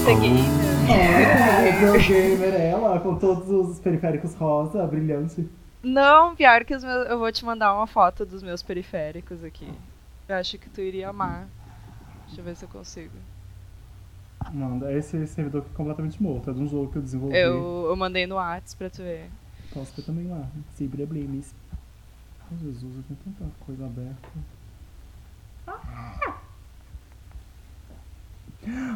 Gamer. Ah, Pro Gamer, ela, com todos os periféricos rosa, brilhante. Não, pior que os meus. Eu vou te mandar uma foto dos meus periféricos aqui. Eu acho que tu iria amar. Deixa eu ver se eu consigo. Manda, esse servidor aqui é completamente morto, é de um jogo que eu desenvolvi. Eu, eu mandei no Whats pra tu ver. Posso ver também lá, sem problemas. Jesus, eu tenho tanta coisa aberta.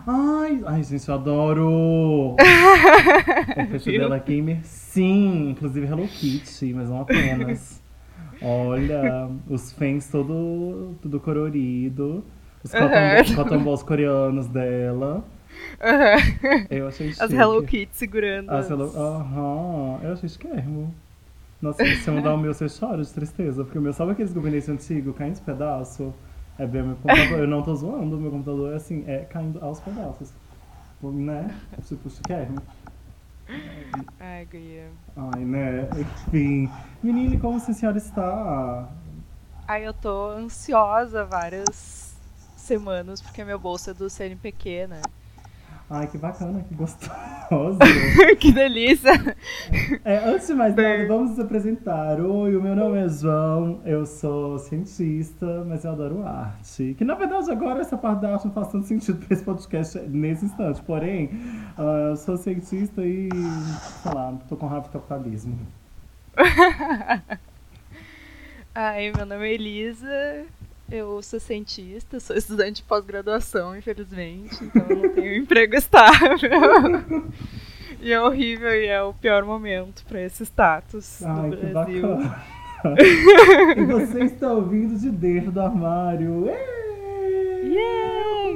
Ai, ai, gente, eu adoro! é festa Viu? dela gamer, sim, inclusive Hello Kitty, mas não apenas. Olha, os fãs todo, tudo colorido, os cotton, cotton balls coreanos dela. Eu achei chique. As Hello Kitty segurando. As Hello... Aham, eu achei chiquérrimo. Nossa, se eu mandar o meu, você chora de tristeza, porque o meu, sabe aqueles gabinetes antigos caindo de pedaço? É bem o meu computador, eu não tô zoando, meu computador é assim, é caindo aos pedaços. Né? Tipo, chiquérrimo. Ai, guria. Ai, né? Enfim. Menine, como a senhora está? Ai, eu tô ansiosa várias semanas, porque meu bolso é do CNPq, né? Ai, que bacana, que gostoso. que delícia! É, antes de mais nada, vamos nos apresentar. Oi, o meu nome é João, eu sou cientista, mas eu adoro arte. Que na verdade agora essa parte da arte não faz tanto sentido para esse podcast nesse instante. Porém, ah, eu sou cientista e, sei lá, tô com raiva do capitalismo. Ai, meu nome é Elisa, eu sou cientista, sou estudante de pós-graduação, infelizmente, então eu não tenho um emprego estável. E é horrível e é o pior momento pra esse status Ai, do que Brasil. e você está ouvindo de dentro do armário. Êêê!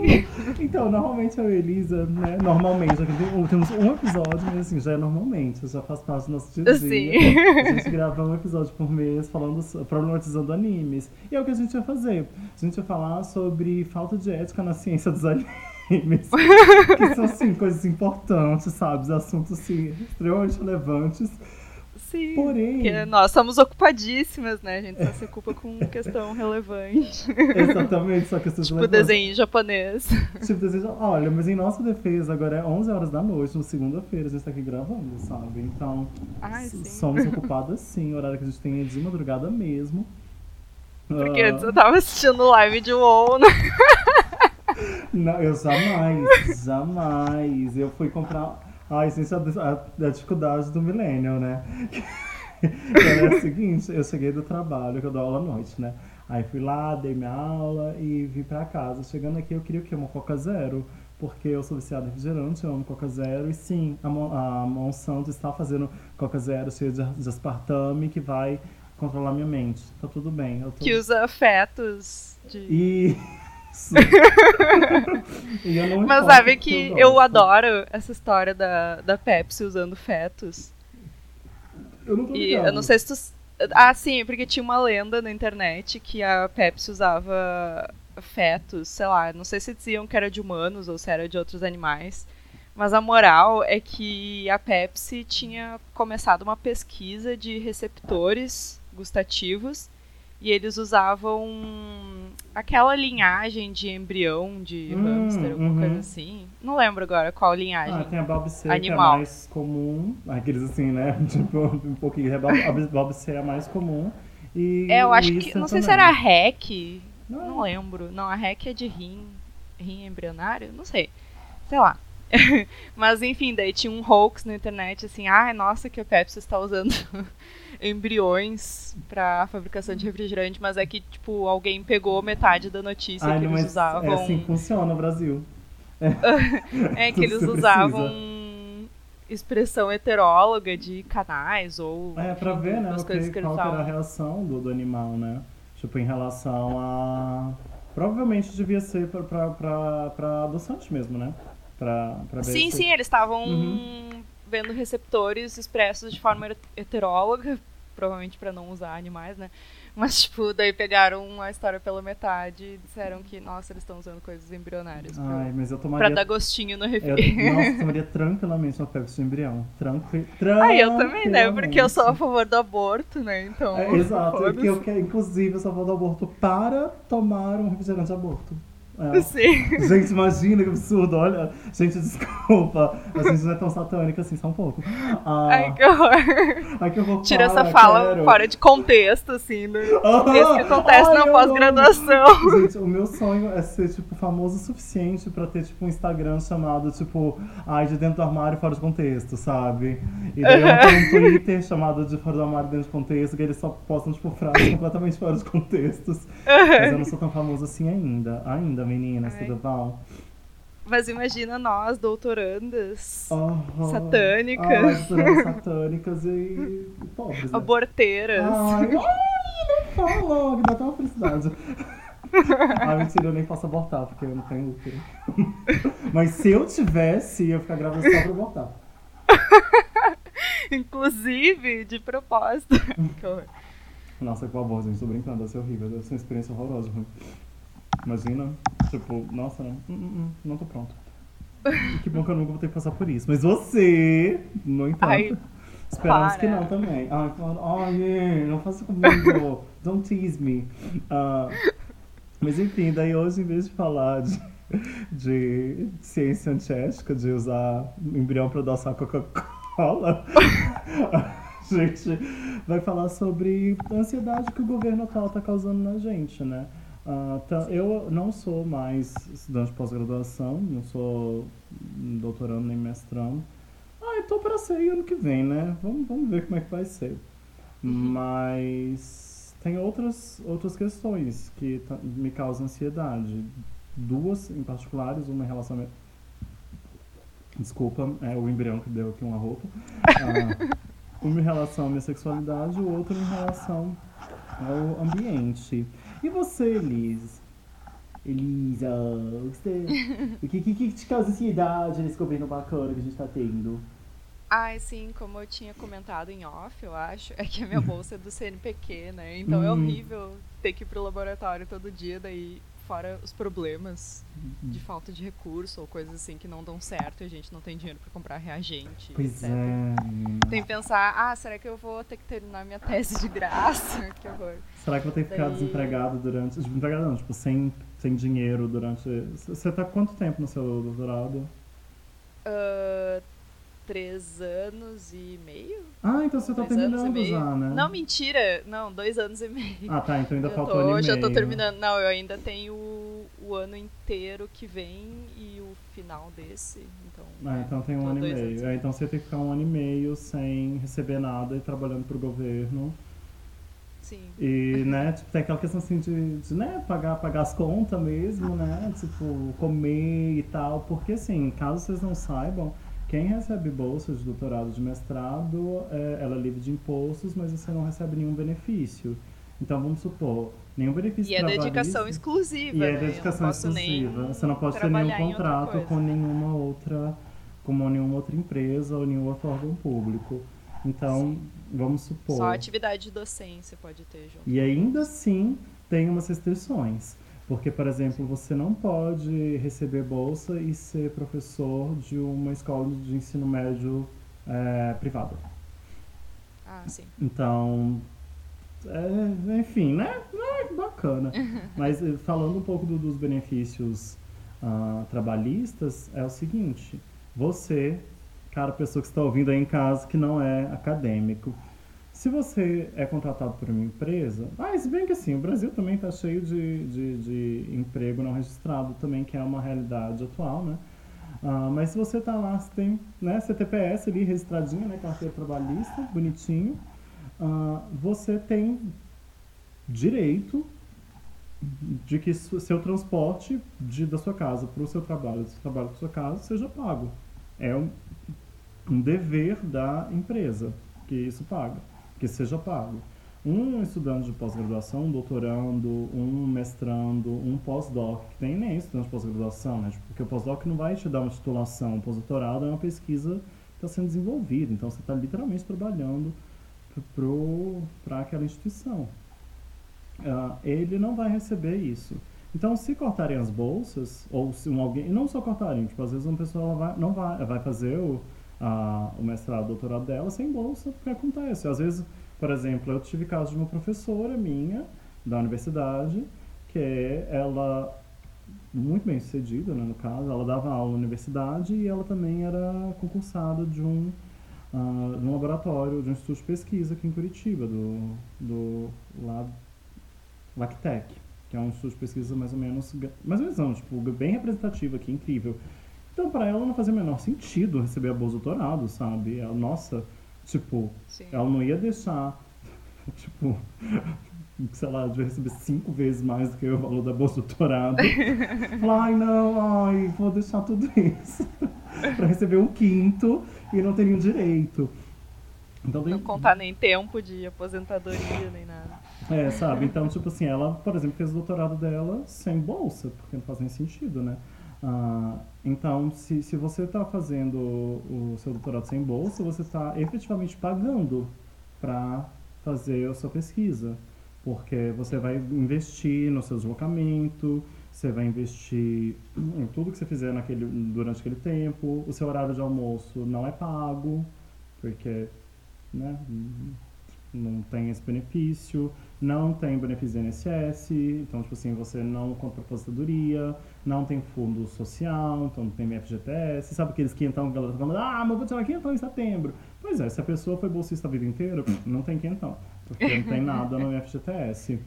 Então, normalmente eu e a Elisa, né? Normalmente, tem- temos um episódio, mas assim, já é normalmente, já faz parte do nosso dia a dia. Sim. A gente grava um episódio por mês falando, problematizando animes. E é o que a gente vai fazer. A gente vai falar sobre falta de ética na ciência dos animes. que são, assim, coisas importantes, sabe? Assuntos, assim, extremamente relevantes. Sim. Porém- Porque nós somos ocupadíssimas, né? A gente só se ocupa com questão relevante. Exatamente, só que essas tipo desenho japonês. Tipo, desejo, olha, mas em nossa defesa, agora é 11 horas da noite, na segunda-feira, a gente tá aqui gravando, sabe? Então, Ai, somos ocupadas sim, o horário que a gente tem é de madrugada mesmo. Porque antes eu tava assistindo live de WoW, né? Não, eu jamais, jamais. Eu fui comprar. A, a, a dificuldade do millennial, né? Ela é a seguinte, eu cheguei do trabalho, que eu dou aula à noite, né? Aí fui lá, dei minha aula e vim pra casa. Chegando aqui, eu queria o quê? Uma Coca Zero. Porque eu sou viciado em refrigerante, eu amo Coca Zero. E sim, a, Mon- a Monsanto está fazendo Coca Zero cheia de, de aspartame que vai controlar minha mente. Tá tudo bem. Tô... Que usa fetos de. E Mas sabe que eu adoro essa história da, da Pepsi usando fetos. Eu não tô E ligado. eu não sei se tu. Ah, sim, porque tinha uma lenda na internet que a Pepsi usava fetos, sei lá, não sei se diziam que era de humanos ou se era de outros animais. Mas a moral é que a Pepsi tinha começado uma pesquisa de receptores gustativos e eles usavam aquela linhagem de embrião de Hum, hamster, alguma uhum. coisa assim. Não lembro agora qual linhagem. Ah, tem a C, que é mais comum. Aqueles assim, né? Tipo, um pouquinho. A Bob, a Bob C é a mais comum. E É, eu o acho que. Não sei se também. era a REC. Não. Não lembro. Não, a REC é de rim. Rim embrionário? Não sei. Sei lá. Mas enfim, daí tinha um hoax na internet assim, ai, nossa, que a Pepsi está usando embriões pra fabricação de refrigerante, mas é que, tipo, alguém pegou metade da notícia Ai, que eles usavam. É assim que funciona no Brasil. É que Tudo eles usavam expressão heteróloga de canais ou É, pra enfim, ver, né? o coisas que, que qual que era a reação do, do animal, né? Tipo, em relação a. Provavelmente devia ser pra, pra, pra, pra adoçante mesmo, né? Pra, pra Sim, se- sim, eles estavam Uhum. vendo receptores expressos de forma heteróloga, provavelmente pra não usar animais, né? Mas, tipo, daí pegaram a história pela metade e disseram que, nossa, eles estão usando coisas embrionárias pra, Ai, mas eu pra tomaria. dar gostinho no eu, refri. nossa, eu tomaria tranquilamente uma Pepsi embrião. Tranqui, Ah, eu também, né? Porque eu sou a favor do aborto, né? Então. É, exato, eu quero, inclusive, eu só vou do aborto para tomar um refrigerante de aborto. É. Sim. Gente, imagina que absurdo, olha. Gente, desculpa. A gente não é tão satânica assim, só um pouco. Ah, Ai, que horror. ai, que horror. Tira essa fala quero. fora de contexto, assim, do... Aham. Isso que acontece Ai, na pós-graduação. Gente, o meu sonho é ser, tipo, famoso o suficiente pra ter, tipo, um Instagram chamado, tipo, ai, de dentro do armário fora de contexto, sabe? E daí eu tenho um Twitter chamado de fora do armário dentro de contexto, que eles só postam, tipo, frases completamente fora de contextos. Mas eu não sou tão famoso assim ainda. Ainda, meninas, Ai. tudo bom? Mas imagina nós, doutorandas, Aham. Satânicas. Doutorandas satânicas e, e pobres, né? aborteiras. Ai, ai, não fala, que dá até uma felicidade. Ah, mentira, eu nem posso abortar, porque eu não tenho útero. Mas se eu tivesse, eu ia ficar grávida só pra abortar. Inclusive, de propósito. Que horror. Nossa, que babor, gente, tô brincando, deve ser horrível, deve ser uma experiência horrorosa. Imagina, tipo, nossa, não, hum, hum, hum, não tô pronto. Que bom que eu nunca vou ter que passar por isso. Mas você, no entanto, Ai, esperamos que para. não também. Ai, fala, ai, não faça comigo, don't tease me. Ah, mas enfim, daí hoje, em vez de falar de, de ciência antiética, de usar embrião para adoçar Coca-Cola, a gente vai falar sobre a ansiedade que o governo atual está causando na gente, né? Tá- eu não sou mais estudante de pós-graduação, não sou doutorando nem mestrando. Ah, eu tô para ser ano que vem, né? Vamos, vamos ver como é que vai ser. Mas tem outras, outras questões que me causam ansiedade. Duas em particulares, uma em relação a... Desculpa, é o embrião que deu aqui uma roupa. Ah, uma em relação à minha sexualidade, o outro em relação ao ambiente. E você, Elis? Elisa, você... o que, que, que te causa ansiedade nesse governo bacana que a gente tá tendo? Ai, sim, como eu tinha comentado em off, eu acho, é que a minha bolsa é do CNPq, né? Então é Hum. horrível ter que ir pro laboratório todo dia, daí fora os problemas de falta de recurso ou coisas assim que não dão certo e a gente não tem dinheiro pra comprar reagente, Pois etc. é. Tem que pensar, ah, será que eu vou ter que terminar minha tese de graça? que horror. Será que vou ter que ficar Daí- desempregado durante. Desempregado não, tipo, sem, sem dinheiro durante. Você tá quanto tempo no seu doutorado? Ah, três anos e meio? Ah, então você tá Dois terminando já, né? Não, mentira! Não, dois anos e meio. Ah, tá, então ainda Eu falta tô- um ano e já tô meio. terminando. Não, eu ainda tenho o, o ano inteiro que vem e o final desse. Então, Ah, então tem um tô ano e meio. É, então você tem que ficar um ano e meio sem receber nada e trabalhando pro governo. Sim. E, né, tipo, tem aquela questão assim de, de, né, pagar, pagar as contas mesmo, né? Tipo, comer e tal. Porque, assim, caso vocês não saibam, quem recebe bolsa de doutorado, de mestrado, é, ela é livre de impostos, mas você não recebe nenhum benefício. Então, vamos supor, nenhum benefício E é dedicação exclusiva. E é né? dedicação exclusiva. Você não pode ter nenhum contrato com nenhuma outra, com nenhuma outra empresa ou nenhum outro órgão público. Então, vamos supor. Só atividade de docência pode ter junto. E ainda assim tem umas restrições. Porque, por exemplo, você não pode receber bolsa e ser professor de uma escola de ensino médio é, privada. Ah, sim. Então, é, enfim, né? É, bacana. Mas eh, falando um pouco do- dos benefícios ah, trabalhistas, é o seguinte: você, cara, pessoa que está ouvindo aí em casa que não é acadêmico, se você é contratado por uma empresa, ah, se bem que assim, o Brasil também está cheio de, de, de emprego não registrado também, que é uma realidade atual, né? Ah, mas se você está lá, você tem né, CTPS ali registradinho, né, carteira trabalhista, bonitinho, ah, você tem direito de que seu transporte de, da sua casa para o seu trabalho, do seu trabalho para sua casa, seja pago. É um, um dever da empresa que isso paga, que seja pago. Um estudante de pós-graduação, um doutorando, um mestrando, um pós-doc, que tem nem estudante de pós-graduação, né? Tipo, Porque o pós-doc não vai te dar uma titulação, o pós-doutorado é uma pesquisa que está sendo desenvolvida, então você está literalmente trabalhando para aquela instituição. Ah, ele não vai receber isso. Então, se cortarem as bolsas, ou se um alguém, não só cortarem, tipo, às vezes uma pessoa vai, não vai, vai fazer o, a, o mestrado, o doutorado dela sem bolsa, porque acontece. Às vezes, por exemplo, eu tive caso de uma professora minha, da universidade, que ela muito bem sucedida, né, no caso. Ela dava aula na universidade e ela também era concursada de um, uh, laboratório, de um instituto de pesquisa aqui em Curitiba, do, do Lab, LACTEC, que é um instituto de pesquisa mais ou menos, mais ou menos não, tipo, bem representativo aqui, incrível. Então, para ela não fazia o menor sentido receber a bolsa doutorado, sabe? Ela, nossa, tipo, Sim. ela não ia deixar, tipo, sei lá, de receber cinco vezes mais do que o valor da bolsa doutorado. Ai não, ai, vou deixar tudo isso para receber um quinto e não ter nenhum direito. Então, tem... Não contar nem tempo de aposentadoria, nem. É, sabe? Então, tipo assim, ela, por exemplo, fez o doutorado dela sem bolsa, porque não faz nem sentido, né? Ah, então, se, se você está fazendo o, seu doutorado sem bolsa, você está efetivamente pagando para fazer a sua pesquisa. Porque você vai investir no seu deslocamento, você vai investir em tudo que você fizer naquele, durante aquele tempo, o seu horário de almoço não é pago, porque né, não tem esse benefício, não tem benefício do INSS, então, tipo assim, você não conta aposentadoria, não tem fundo social, então não tem FGTS, sabe aqueles que então a galera tá falando, ah, mas vou tirar quinhentão em setembro. Pois é, se a pessoa foi bolsista a vida inteira, não tem quinhentão porque não tem nada no FGTS. Uh,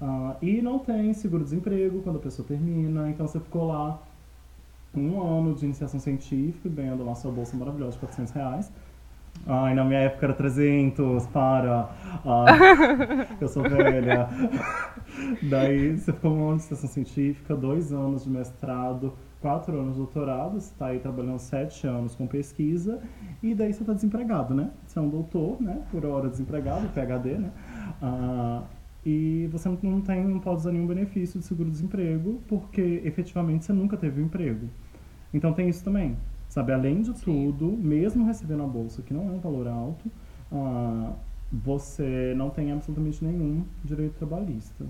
ah, e não tem seguro-desemprego quando a pessoa termina, então você ficou lá um ano de iniciação científica, ganhando lá sua bolsa maravilhosa de 400 reais. Ai, na minha época era 300, para. Eu sou velha. Daí você ficou um ano de iniciação científica, dois anos de mestrado, quatro anos de doutorado, você está aí trabalhando sete anos com pesquisa, e daí você está desempregado, né? Você é um doutor, né? Por hora desempregado, PHD, né? Ah, e você não tem, não pode usar nenhum benefício de seguro-desemprego, porque efetivamente você nunca teve um emprego. Então tem isso também, sabe? Além de tudo, mesmo recebendo a bolsa, que não é um valor alto, ah, você não tem absolutamente nenhum direito trabalhista.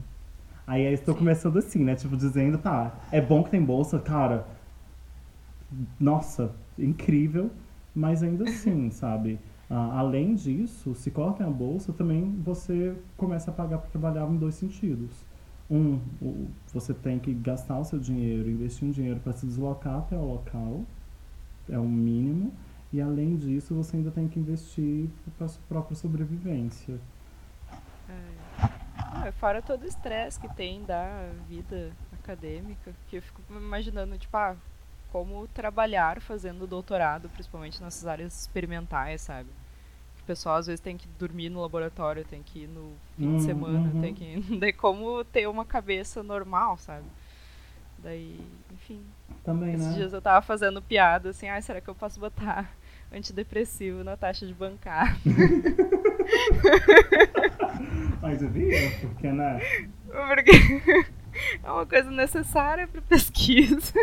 Aí eu estou começando assim, né? Tipo, dizendo, tá, é bom que tem bolsa, cara. Nossa, incrível. Mas ainda assim, sabe? Ah, além disso, se cortem a bolsa, também você começa a pagar para trabalhar em dois sentidos. Um, você tem que gastar o seu dinheiro, investir um dinheiro para se deslocar até o local, é um mínimo. E além disso, você ainda tem que investir para a sua própria sobrevivência. Ah, fora todo o estresse que tem da vida acadêmica, que eu fico imaginando, tipo, ah, como trabalhar fazendo doutorado, principalmente nessas áreas experimentais, sabe? O pessoal às vezes tem que dormir no laboratório, tem que ir no fim uhum, de semana, uhum. tem que. Daí como ter uma cabeça normal, sabe? Daí, enfim. Também, esses né? dias eu tava fazendo piada assim, ah, será que eu posso botar antidepressivo na taxa de bancar? Mas devia, porque, né? Porque é uma coisa necessária para pesquisa.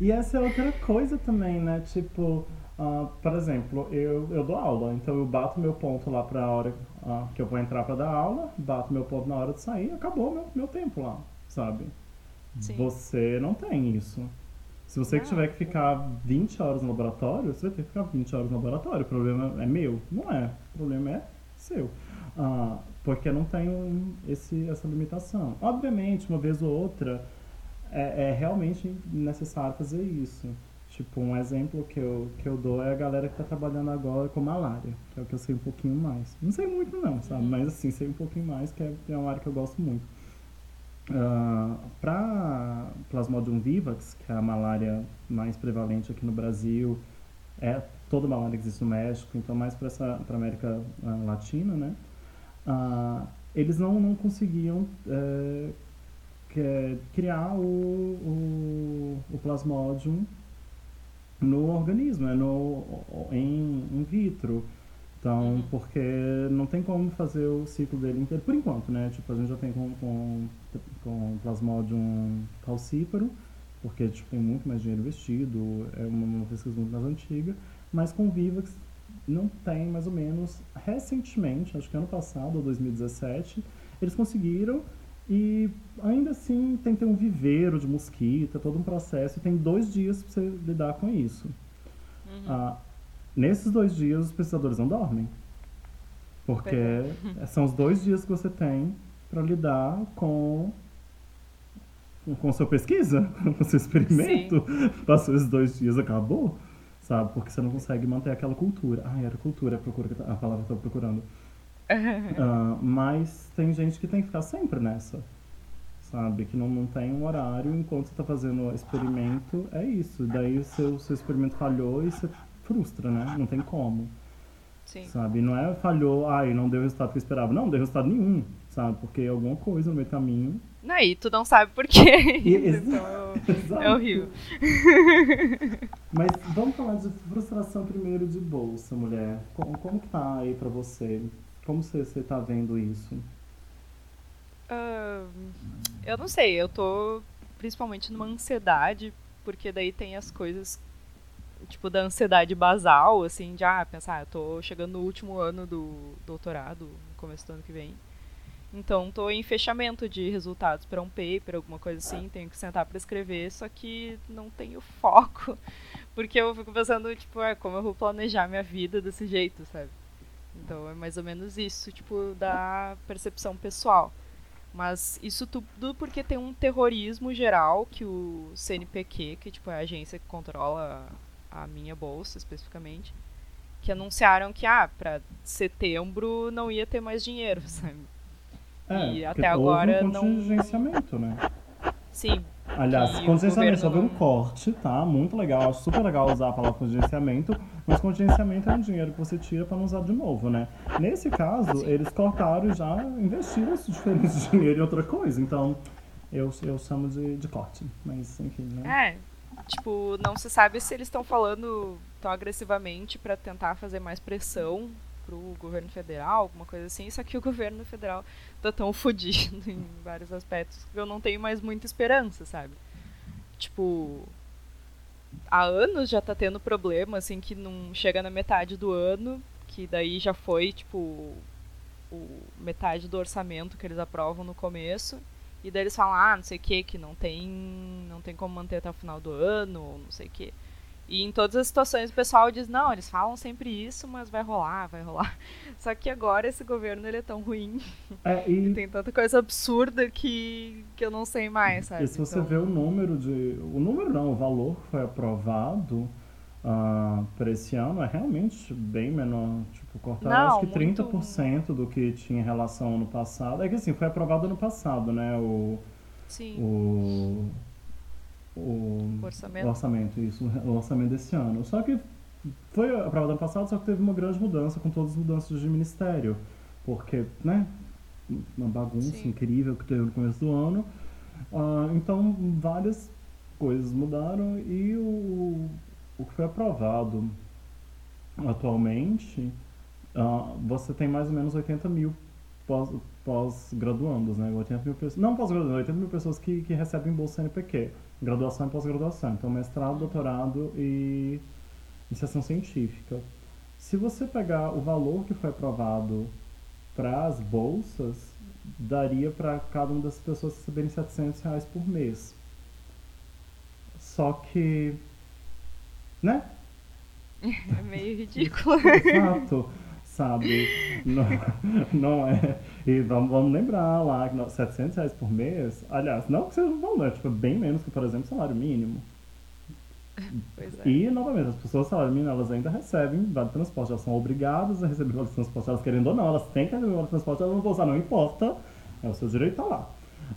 E essa é outra coisa também, né? Tipo, uh, por exemplo, eu, eu dou aula, então eu bato meu ponto lá para a hora uh, que eu vou entrar para dar aula, bato meu ponto na hora de sair, acabou meu, meu tempo lá, sabe? Sim. Você não tem isso. Se você não. tiver que ficar 20 horas no laboratório, você vai ter que ficar 20 horas no laboratório. O problema é meu? Não é. O problema é seu. Uh, porque não tem esse, essa limitação. Obviamente, uma vez ou outra, é, é, realmente necessário fazer isso. Tipo, um exemplo que eu, que eu dou é a galera que está trabalhando agora com malária, que é o que eu sei um pouquinho mais. Não sei muito não, sabe? Mas assim, sei um pouquinho mais, que é, é uma área que eu gosto muito. Uh, ah, para Plasmodium vivax, que é a malária mais prevalente aqui no Brasil, é toda malária que existe no México, então mais para a América uh, Latina, né? ah, eles não, não conseguiam é, que, criar o, o, o plasmodium no organismo, né, no, em in vitro. Então, uhum. porque não tem como fazer o ciclo dele inteiro, por enquanto, né? Tipo, a gente já tem com, com, com Plasmodium calcíparo, porque tipo, tem muito mais dinheiro investido, é uma, uma pesquisa muito mais antiga, mas com Vivax não tem mais ou menos recentemente, acho que ano passado ou 2017, eles conseguiram e ainda assim tem que ter um viveiro de mosquita, todo um processo, e tem dois dias para você lidar com isso. Uhum. Ah, nesses dois dias os pesquisadores não dormem. Porque é. são os dois dias que você tem para lidar com com sua pesquisa, com seu experimento. Sim. Passou esses dois dias, acabou, sabe? Porque você não consegue manter aquela cultura. Ah, era cultura, a palavra que eu estava procurando. uh, mas tem gente que tem que ficar sempre nessa, sabe? Que não, não tem um horário enquanto você está fazendo o experimento. É isso. Daí o seu, seu experimento falhou e você frustra, né? Não tem como. Sim. Sabe? Não é falhou, ai, não deu o resultado que eu esperava. Não, não deu resultado nenhum, sabe? Porque alguma coisa no meio caminho não, e tu não sabe por quê. então, é horrível. Mas vamos falar de frustração primeiro de bolsa, mulher. Como, como que tá aí pra você? Como você, você tá vendo isso? Uh, eu não sei, eu tô principalmente numa ansiedade, porque daí tem as coisas, tipo, da ansiedade basal, assim, de, ah, pensar, ah, eu tô chegando no último ano do doutorado, no começo do ano que vem. Então, estou em fechamento de resultados para um paper, alguma coisa assim, tenho que sentar para escrever, só que não tenho foco, porque eu fico pensando, tipo, ah, como eu vou planejar minha vida desse jeito, sabe? Então, é mais ou menos isso, tipo, da percepção pessoal. Mas isso tudo porque tem um terrorismo geral que o CNPq, que tipo, é a agência que controla a minha bolsa especificamente, que anunciaram que, ah, para setembro não ia ter mais dinheiro, sabe? É, e até agora um contingenciamento, não... né? Sim. Aliás, contingenciamento só veio um corte, tá? Muito legal, acho super legal usar a palavra contingenciamento, mas contingenciamento é um dinheiro que você tira para não usar de novo, né? Nesse caso, Sim. eles cortaram e já investiram esse diferente dinheiro em outra coisa, então eu, eu chamo de, de corte, mas enfim, né? É, tipo, não se sabe se eles estão falando tão agressivamente para tentar fazer mais pressão pro governo federal, alguma coisa assim, só que o governo federal tá tão fodido em vários aspectos que eu não tenho mais muita esperança, sabe? Tipo, há anos já tá tendo problema, assim, que não chega na metade do ano, que daí já foi, tipo, o metade do orçamento que eles aprovam no começo, e daí eles falam, ah, não sei o que, que não tem, não tem como manter até o final do ano, não sei o que. E em todas as situações o pessoal diz, não, eles falam sempre isso, mas vai rolar, vai rolar. Só que agora esse governo ele é tão ruim. É, e... e... tem tanta coisa absurda que, que eu não sei mais, sabe? E se você então... vê o número de. O número não, o valor que foi aprovado uh, ah, para esse ano é realmente bem menor. Cortaram acho que 30% muito... do que tinha em relação ao ano passado. É que assim, foi aprovado ano passado, né? O, Sim. O o orçamento. o orçamento, isso, o orçamento desse ano. Só que foi aprovado ano passado, só que teve uma grande mudança com todas as mudanças de ministério. Porque, né, uma bagunça Sim. incrível que teve no começo do ano. Uh, então, várias coisas mudaram e o, o que foi aprovado atualmente, uh, você tem mais ou menos 80 mil pós-graduandos, né? 80 mil pessoas, não pós-graduandos, 80 mil pessoas que, que recebem bolsa CNPq graduação e pós-graduação. Então, mestrado, doutorado e iniciação científica. Se você pegar o valor que foi aprovado para as bolsas, daria para cada uma das pessoas receberem 700 reais por mês. Só que, né? É meio ridículo. Exato sabe? Não, não é. E vamos, vamos lembrar lá que 700 reais por mês, aliás, não que seja um valor, tipo, bem menos que, por exemplo, salário mínimo. É. E, novamente, as pessoas salário mínimo, elas ainda recebem vale transporte, elas são obrigadas a receber vale transporte, elas querendo ou não, elas têm que receber vale transporte, elas não vão usar, não importa, é o seu direito tá lá.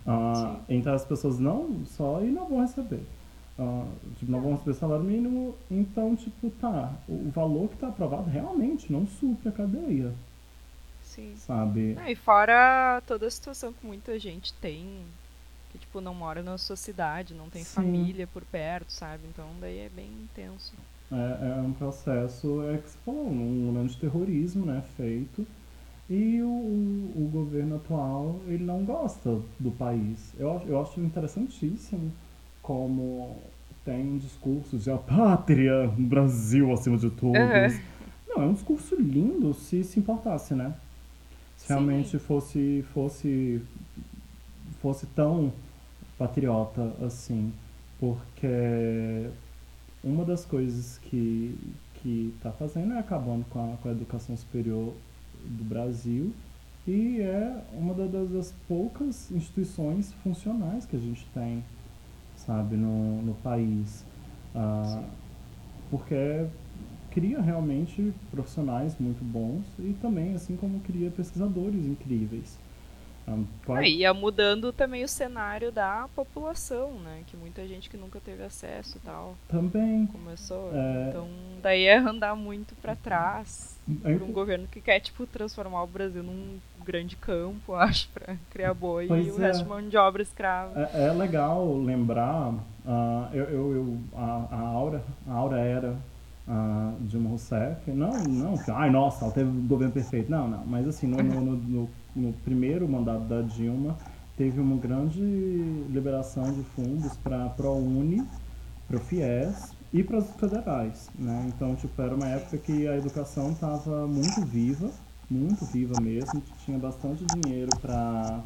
Uh, então as pessoas não só e não vão receber. Uh, tipo, não vão receber salário mínimo, então, tipo, tá, o, valor que tá aprovado realmente não supre a cadeia. Sim. Sabe? e fora toda a situação que muita gente tem, que, tipo, não mora na sua cidade, não tem Sim. família por perto, sabe? Então, daí é bem intenso. É, é um processo, é que você falou, um grande terrorismo, né, feito. E o, o governo atual, ele não gosta do país. Eu, eu acho interessantíssimo como tem discursos de a pátria, Brasil acima de todos. Uhum. Não, é um discurso lindo se se importasse, né? Se Sim. realmente fosse, fosse, fosse tão patriota assim. Porque uma das coisas que que está fazendo é acabando com a, com a educação superior do Brasil E é uma das, das poucas instituições funcionais que a gente tem, sabe, no, no país. Ah, porque cria realmente profissionais muito bons e também, assim como cria pesquisadores incríveis. Pode... ah, e ia mudando também o cenário da população, né? Que muita gente que nunca teve acesso e tal. Também. Começou. É... Então, daí é andar muito para trás é... por um governo que quer, tipo, transformar o Brasil num grande campo, acho, para criar boi pois e o é. resto de mão de obra escrava. É, é legal lembrar, uh, eu, eu, eu, a, a, Aura, a Aura era uh, Dilma Rousseff. Não, não, ai nossa, ela teve um governo perfeito. Não, não. Mas assim, no, no, no, no primeiro mandato da Dilma, teve uma grande liberação de fundos para a ProUni, para o FIES e para as federais. Né? Então, tipo, era uma época que a educação estava muito viva, muito viva mesmo, tinha bastante dinheiro para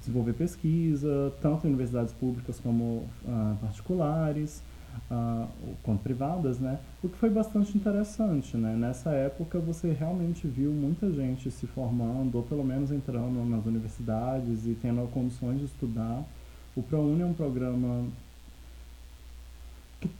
desenvolver pesquisa, tanto em universidades públicas como uh, particulares uh, quanto privadas, né? O que foi bastante interessante, né? Nessa época você realmente viu muita gente se formando, ou pelo menos entrando nas universidades e tendo condições de estudar. O ProUni é um programa que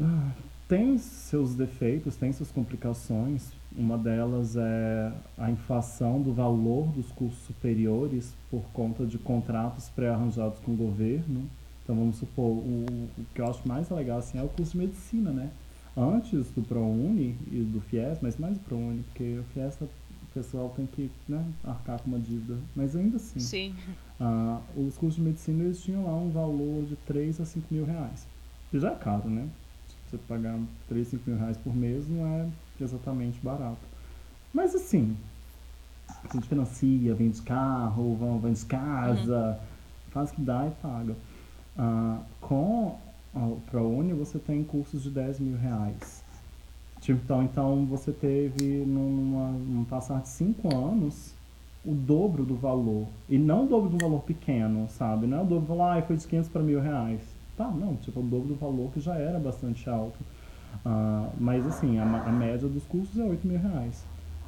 ah, tem seus defeitos, tem suas complicações. Uma delas é a inflação do valor dos cursos superiores por conta de contratos pré-arranjados com o governo. Então vamos supor, o, o que eu acho mais legal assim, é o curso de medicina, né? Antes do ProUni e do FIES, mas mais do ProUni, porque o FIES o pessoal tem que né, arcar com uma dívida. Mas ainda assim. Sim. Uh, os cursos de medicina eles tinham lá um valor de 3 a 5 mil reais. Que já é caro, né? Você pagar 3, 5 mil reais por mês não é exatamente barato. Mas assim, a gente financia, vende carro, vende casa, uhum. faz o que dá e paga. Uh, com o ProUni você tem cursos de 10 mil reais. Tipo, então, então você teve numa, num passar de 5 anos o dobro do valor. E não o dobro do valor pequeno, sabe? Não é o dobro do valor, ah, foi de 500 para mil reais. Tá, não, tipo, o dobro do valor que já era bastante alto. Uh, mas assim, a, a, média dos cursos é 8 mil reais.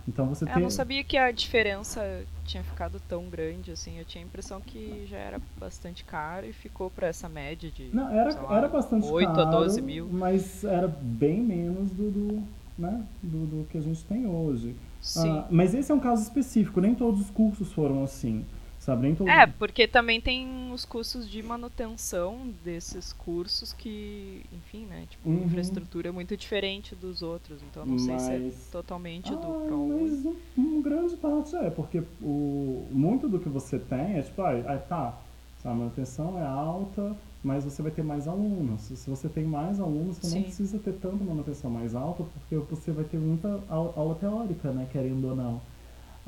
Então você tem. Eu não sabia que a diferença tinha ficado tão grande, assim. Eu tinha a impressão que já era bastante caro e ficou para essa média de. Não, era, lá, era bastante 8 caro. 8 a 12 mil. Mas era bem menos do, do né, do, do, que a gente tem hoje. Sim. Uh, mas esse é um caso específico, nem todos os cursos foram assim. Todo... É, porque também tem os custos de manutenção desses cursos que, enfim, né? Tipo, uhum. infraestrutura é muito diferente dos outros. Então não sei se é totalmente ah, do ProUni. Mas um, um, grande parte é, porque o, muito do que você tem é tipo, ah, tá, a manutenção é alta, mas você vai ter mais alunos. Se você tem mais alunos, você Sim. não precisa ter tanta manutenção mais alta, porque você vai ter muita aula teórica, né? Querendo ou não.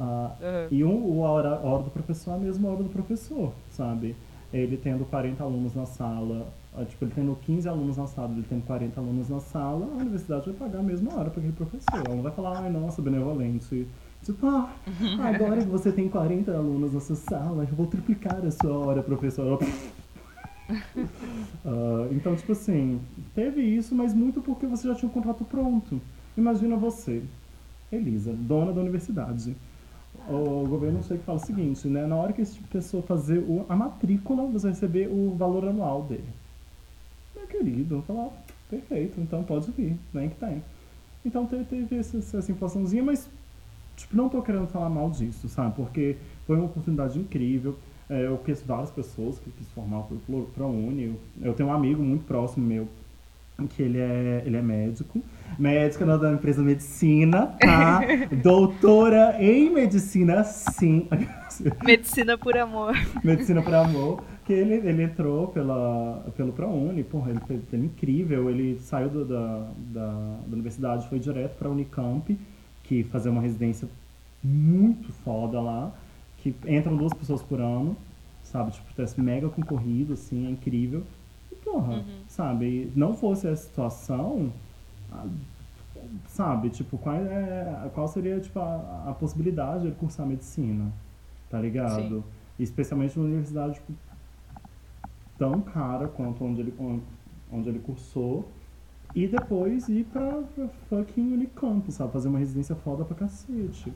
Uh, uhum. E um, o a hora, a hora do professor é a mesma hora do professor, sabe? Ele tendo 40 alunos na sala, uh, tipo, ele tendo 15 alunos na sala, ele tendo 40 alunos na sala, a universidade vai pagar a mesma hora para aquele professor. Ela não vai falar, ai, nossa, benevolente. Tipo, ah, agora que você tem 40 alunos na sua sala, eu vou triplicar a sua hora, professor. uh, então, tipo assim, teve isso, mas muito porque você já tinha o contrato pronto. Imagina você, Elisa, dona da universidade o governo chega e fala o seguinte, né? Na hora que esse tipo de pessoa fazer o, a matrícula, você vai receber o valor anual dele. Meu querido, falo, perfeito, então pode vir, vem que tem. Então teve, teve essa, essa inflaçãozinha, mas tipo, não tô querendo falar mal disso, sabe? Porque foi uma oportunidade incrível. É, eu conheço várias pessoas que quis formar para a Uni. Eu, eu tenho um amigo muito próximo meu que ele é, ele é médico. Médica da empresa medicina, tá? Doutora em medicina, sim. Medicina por amor. Medicina por amor. Que ele, ele entrou pela, pelo ProUni, porra, ele foi, ele incrível. Ele saiu do, da, da, da universidade, foi direto pra Unicamp, que fazer uma residência muito foda lá, que entram duas pessoas por ano, sabe? Tipo, teste mega concorrido, assim, é incrível porra, uhum. Sabe? Não fosse a situação, sabe? Tipo, qual, é, qual seria tipo, a, a possibilidade de cursar medicina? Tá ligado? Sim. Especialmente numa universidade tipo, tão cara quanto onde ele, onde ele cursou. e depois ir pra, pra fucking Unicamp, sabe? Fazer uma residência foda pra cacete.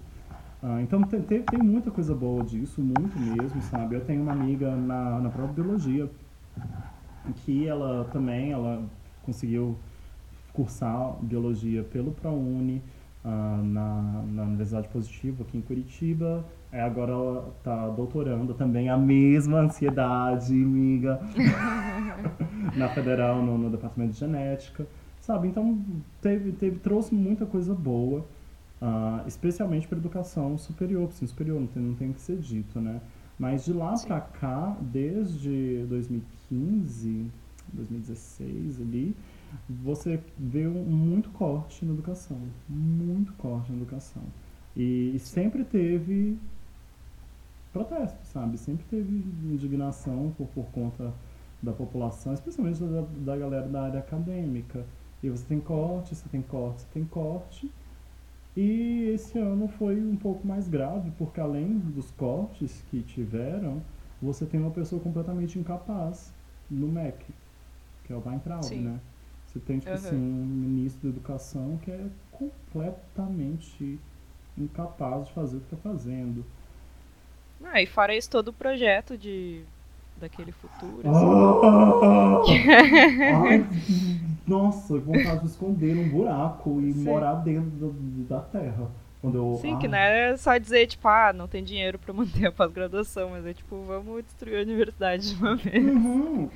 Ah, então tem, tem, tem, muita coisa boa disso, muito mesmo, sabe? Eu tenho uma amiga na, na própria biologia que ela também ela conseguiu cursar biologia pelo ProUni uh, na, na Universidade Positiva aqui em Curitiba. É, agora ela está doutorando também, a mesma ansiedade, amiga, na Federal, no, no, Departamento de Genética, sabe? Então, teve, teve, trouxe muita coisa boa, uh, especialmente para educação superior, ensino superior, não tem, não tem que ser dito, né? Mas de lá para cá, desde 2015, 2016 ali, você vê muito corte na educação. Muito corte na educação. E, e sempre teve protesto, sabe? Sempre teve indignação por, por conta da população, especialmente da, da galera da área acadêmica. E você tem corte, você tem corte, você tem corte. E esse ano foi um pouco mais grave, porque além dos cortes que tiveram, você tem uma pessoa completamente incapaz no MEC, que é o Weintraub, né? Você tem, tipo uhum. assim, um ministro da educação que é completamente incapaz de fazer o que está fazendo. Ah, e fora isso, todo o projeto de daquele futuro. Assim. Ai, nossa, vontade de esconder num buraco e Sim. morar dentro do, da terra. Quando eu, Sim, que não é só dizer, tipo, ah, não tem dinheiro pra manter a pós-graduação, mas é tipo, vamos destruir a universidade de uma vez. Uhum.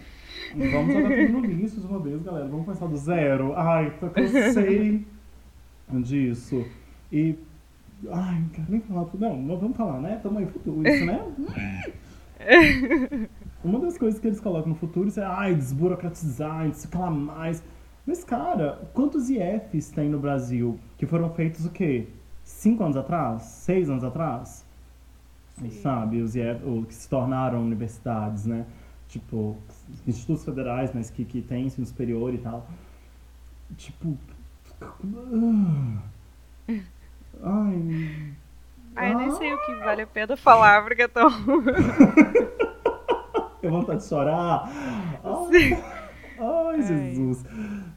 Vamos jogar tudo no lixo de uma vez, galera. Vamos começar do zero. Ai, tô cansei disso. E. Ai, não quero nem falar. Não, não vamos falar, né? Tamo aí futuro, isso, né? Uma das coisas que eles colocam no futuro é ai, desburocratizar, desclar mais. Mas, cara, quantos IFs tem no Brasil que foram feitos o quê? Cinco anos atrás? Seis anos atrás? Sim. Sabe? Os que se tornaram universidades, né? Tipo, institutos federais, mas que, que tem ensino superior e tal. Tipo. Ai. Ai, nem sei o que vale a pena falar, porque é tão. Eu vontade de chorar. Ai, ai Jesus.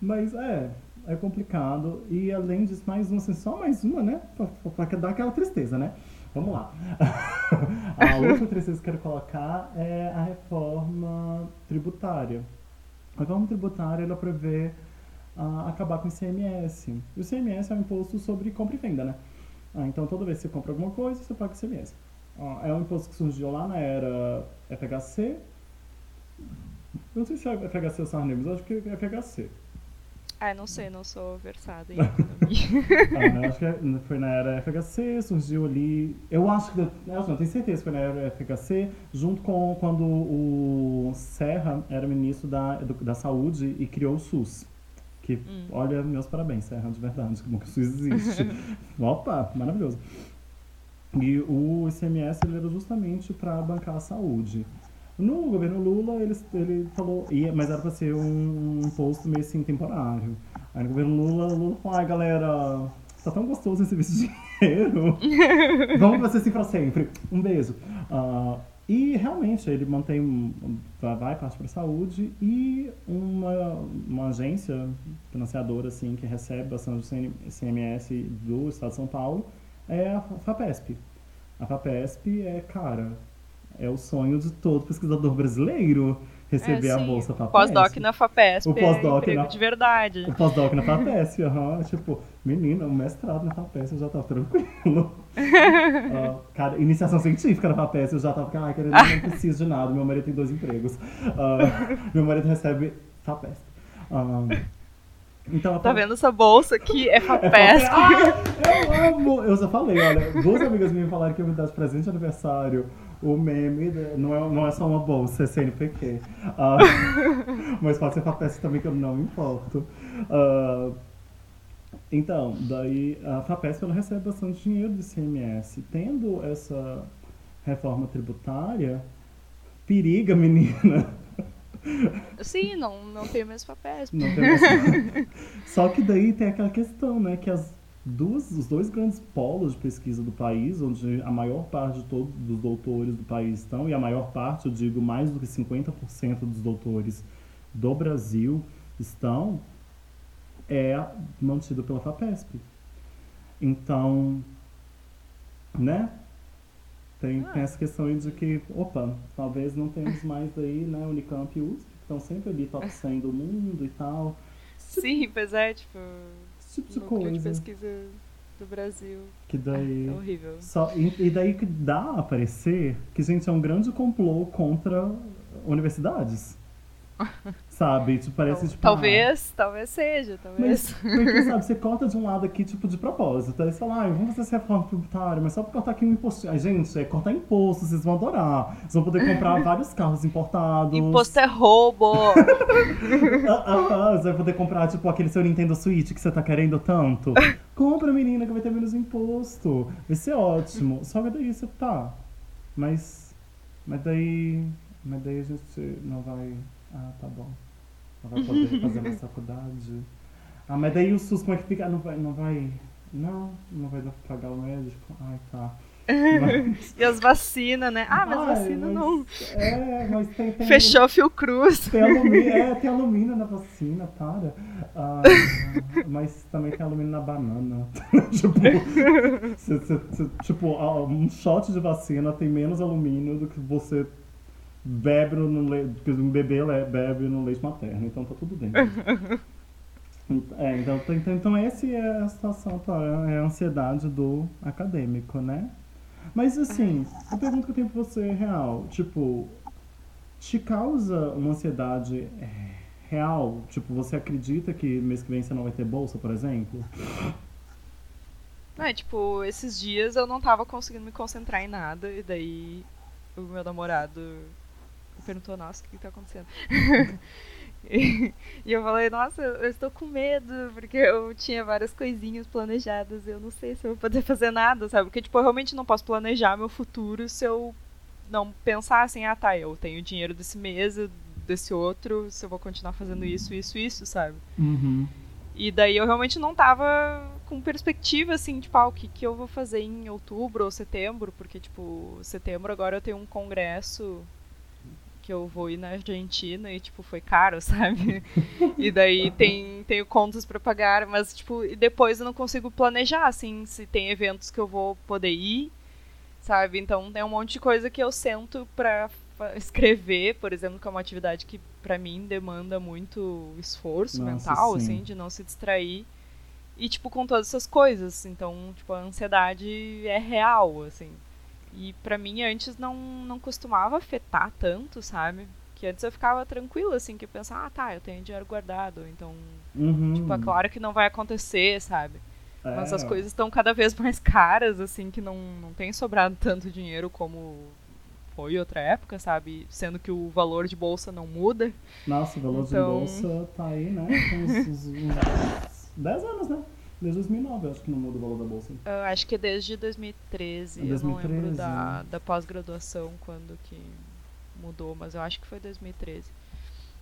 Mas é, é complicado. E além disso, mais uma, assim, só mais uma, né? Pra, pra, pra dar aquela tristeza, né? Vamos lá. a outra tristeza que eu quero colocar é a reforma tributária. A reforma tributária ela prevê uh, acabar com o ICMS. E o ICMS é um imposto sobre compra e venda, né? Ah, então toda vez que você compra alguma coisa, você paga o ICMS. Uh, é um imposto que surgiu lá na era FHC. Eu não sei se é FHC ou Sarney, mas acho que é FHC. Ah, não sei, não sou versada em economia. ah, acho que foi na era FHC, surgiu ali. Eu acho que. Eu não tenho certeza que foi na era FHC, junto com quando o Serra era ministro da, da Saúde e criou o SUS. Que, hum. olha, meus parabéns, Serra, de verdade, como que o SUS existe. Opa, maravilhoso. E o ICMS ele era justamente para bancar a saúde. No governo Lula, ele, ele falou, ia, mas era para ser um, um posto meio assim temporário. Aí no governo Lula, Lula falou, ai galera, tá tão gostoso esse serviço de dinheiro. Vamos fazer assim para sempre. Um beijo. Uh, e realmente ele mantém, vai parte para a saúde e uma, uma agência financiadora assim, que recebe bastante CMS do Estado de São Paulo é a FAPESP. A FAPESP é, cara, é o sonho de todo pesquisador brasileiro receber é, a bolsa FAPESP. Pós-doc na FAPESP. O pós-doc é na... de verdade. O pós-doc na FAPESP, uhum. tipo, menina, o mestrado na FAPESP eu já tava tranquilo. uh, cara, iniciação científica na FAPESP eu já tava, ai, querendo, não preciso de nada, meu marido tem dois empregos. Uh, meu marido recebe FAPESP. Uh, então, tá vendo essa bolsa aqui? É FAPESP. É eu amo! Eu já falei, olha, duas amigas minhas falaram que eu me dar de presente de aniversário o meme não é, não é só uma bolsa, é CNPq. Uh, ah, mas pode ser FAPESP também, que eu não me importo. Uh, então, daí a FAPESP ela recebe bastante dinheiro do ICMS. Tendo essa reforma tributária, periga, menina. Sim, não, não tem mais FAPESP. Não tem mais... Só que daí tem aquela questão, né, que as duas, os dois grandes polos de pesquisa do país, onde a maior parte de todos os doutores do país estão, e a maior parte, eu digo mais do que 50% dos doutores do Brasil estão, é mantido pela FAPESP. Então, né? Tem, Ah. tem essa questão aí de que, opa, talvez não temos mais aí, né, Unicamp e USP, que estão sempre ali top 100 do mundo e tal. Sim, pois é, tipo, tipo de núcleo de coisa. pesquisa do Brasil. Que daí. É horrível. Só, e, e daí que dá a parecer que, gente, é um grande complô contra universidades. Sabe? Tipo, parece Tal- tipo. talvez, talvez seja, talvez. Mas, porque, sabe, você corta de um lado aqui, tipo, de propósito. Aí você fala, ah, vamos fazer essa reforma tributária, mas só pra cortar aqui um imposto. Ai, gente, é cortar imposto, vocês vão adorar. Vocês vão poder comprar vários carros importados. Imposto é roubo. Ah, ah, ah, você vai poder comprar, tipo, aquele seu Nintendo Switch que você tá querendo tanto. Compra, menina, que vai ter menos imposto. Vai ser ótimo. Só que daí você tá. Mas. Mas daí. Mas daí a gente não vai. Ah, tá bom. Não vai poder fazer mais faculdade. Ah, mas daí o SUS, como é que fica? Ah, Não vai. Não vai. Não, não vai dar pra pagar o médico. Ai, tá. Mas, e as vacinas, né? Ah, mas Ai, vacina mas- não. É, mas tem. tem Fechou Fiocruz. tem alumínio, é, tem alumínio na vacina, para. Ah, mas também tem alumínio na banana. tipo, cê- cê- cê- tipo, ah, um shot de vacina tem menos alumínio do que você bebe no leite, um bebê bebe no leite materno, então tá tudo bem. É, então, então, então, essa é a situação, tá? é a ansiedade do acadêmico, né? Mas assim, a pergunta que eu tenho pra você é real, tipo, te causa uma ansiedade é, real? Tipo, você acredita que mês que vem você não vai ter bolsa, por exemplo? Não, é, tipo, esses dias eu não tava conseguindo me concentrar em nada, e daí o meu namorado perguntou, nossa, o que, que tá acontecendo? e, e eu falei, nossa, eu estou com medo, porque eu tinha várias coisinhas planejadas, eu não sei se eu vou poder fazer nada, sabe? Porque, tipo, eu realmente não posso planejar meu futuro se eu não pensar assim, ah tá, eu tenho dinheiro desse mês, desse outro, se eu vou continuar fazendo isso, isso, isso, sabe? Uhum. E daí eu realmente não tava com perspectiva, assim, tipo, ah, o que, que eu vou fazer em outubro ou setembro, porque, tipo, setembro agora eu tenho um congresso que eu vou ir na Argentina e, tipo, foi caro, sabe? E daí tem, tenho contas pra pagar, mas, tipo, e depois eu não consigo planejar, assim, se tem eventos que eu vou poder ir, sabe? Então tem um monte de coisa que eu sento pra escrever, por exemplo, que é uma atividade que pra mim demanda muito esforço Nossa, mental, sim. assim, de não se distrair. E, tipo, com todas essas coisas. Então, tipo, a ansiedade é real, assim. E pra mim, antes não, não costumava afetar tanto, sabe? Que antes eu ficava tranquila, assim, que eu pensava, ah, tá, eu tenho dinheiro guardado, então, Uhum. tipo, é claro que não vai acontecer, sabe? Mas É. as coisas estão cada vez mais caras, assim, que não, não tem sobrado tanto dinheiro como foi outra época, sabe? Sendo que o valor de bolsa não muda. Nossa, o valor Então- de bolsa tá aí, né? Uns, uns, uns 10 anos, né? Desde 2009 eu acho que não muda o valor da bolsa. Eu acho que é desde 2013, É eu não lembro 2013, da, da pós-graduação quando que mudou, mas eu acho que foi 2013.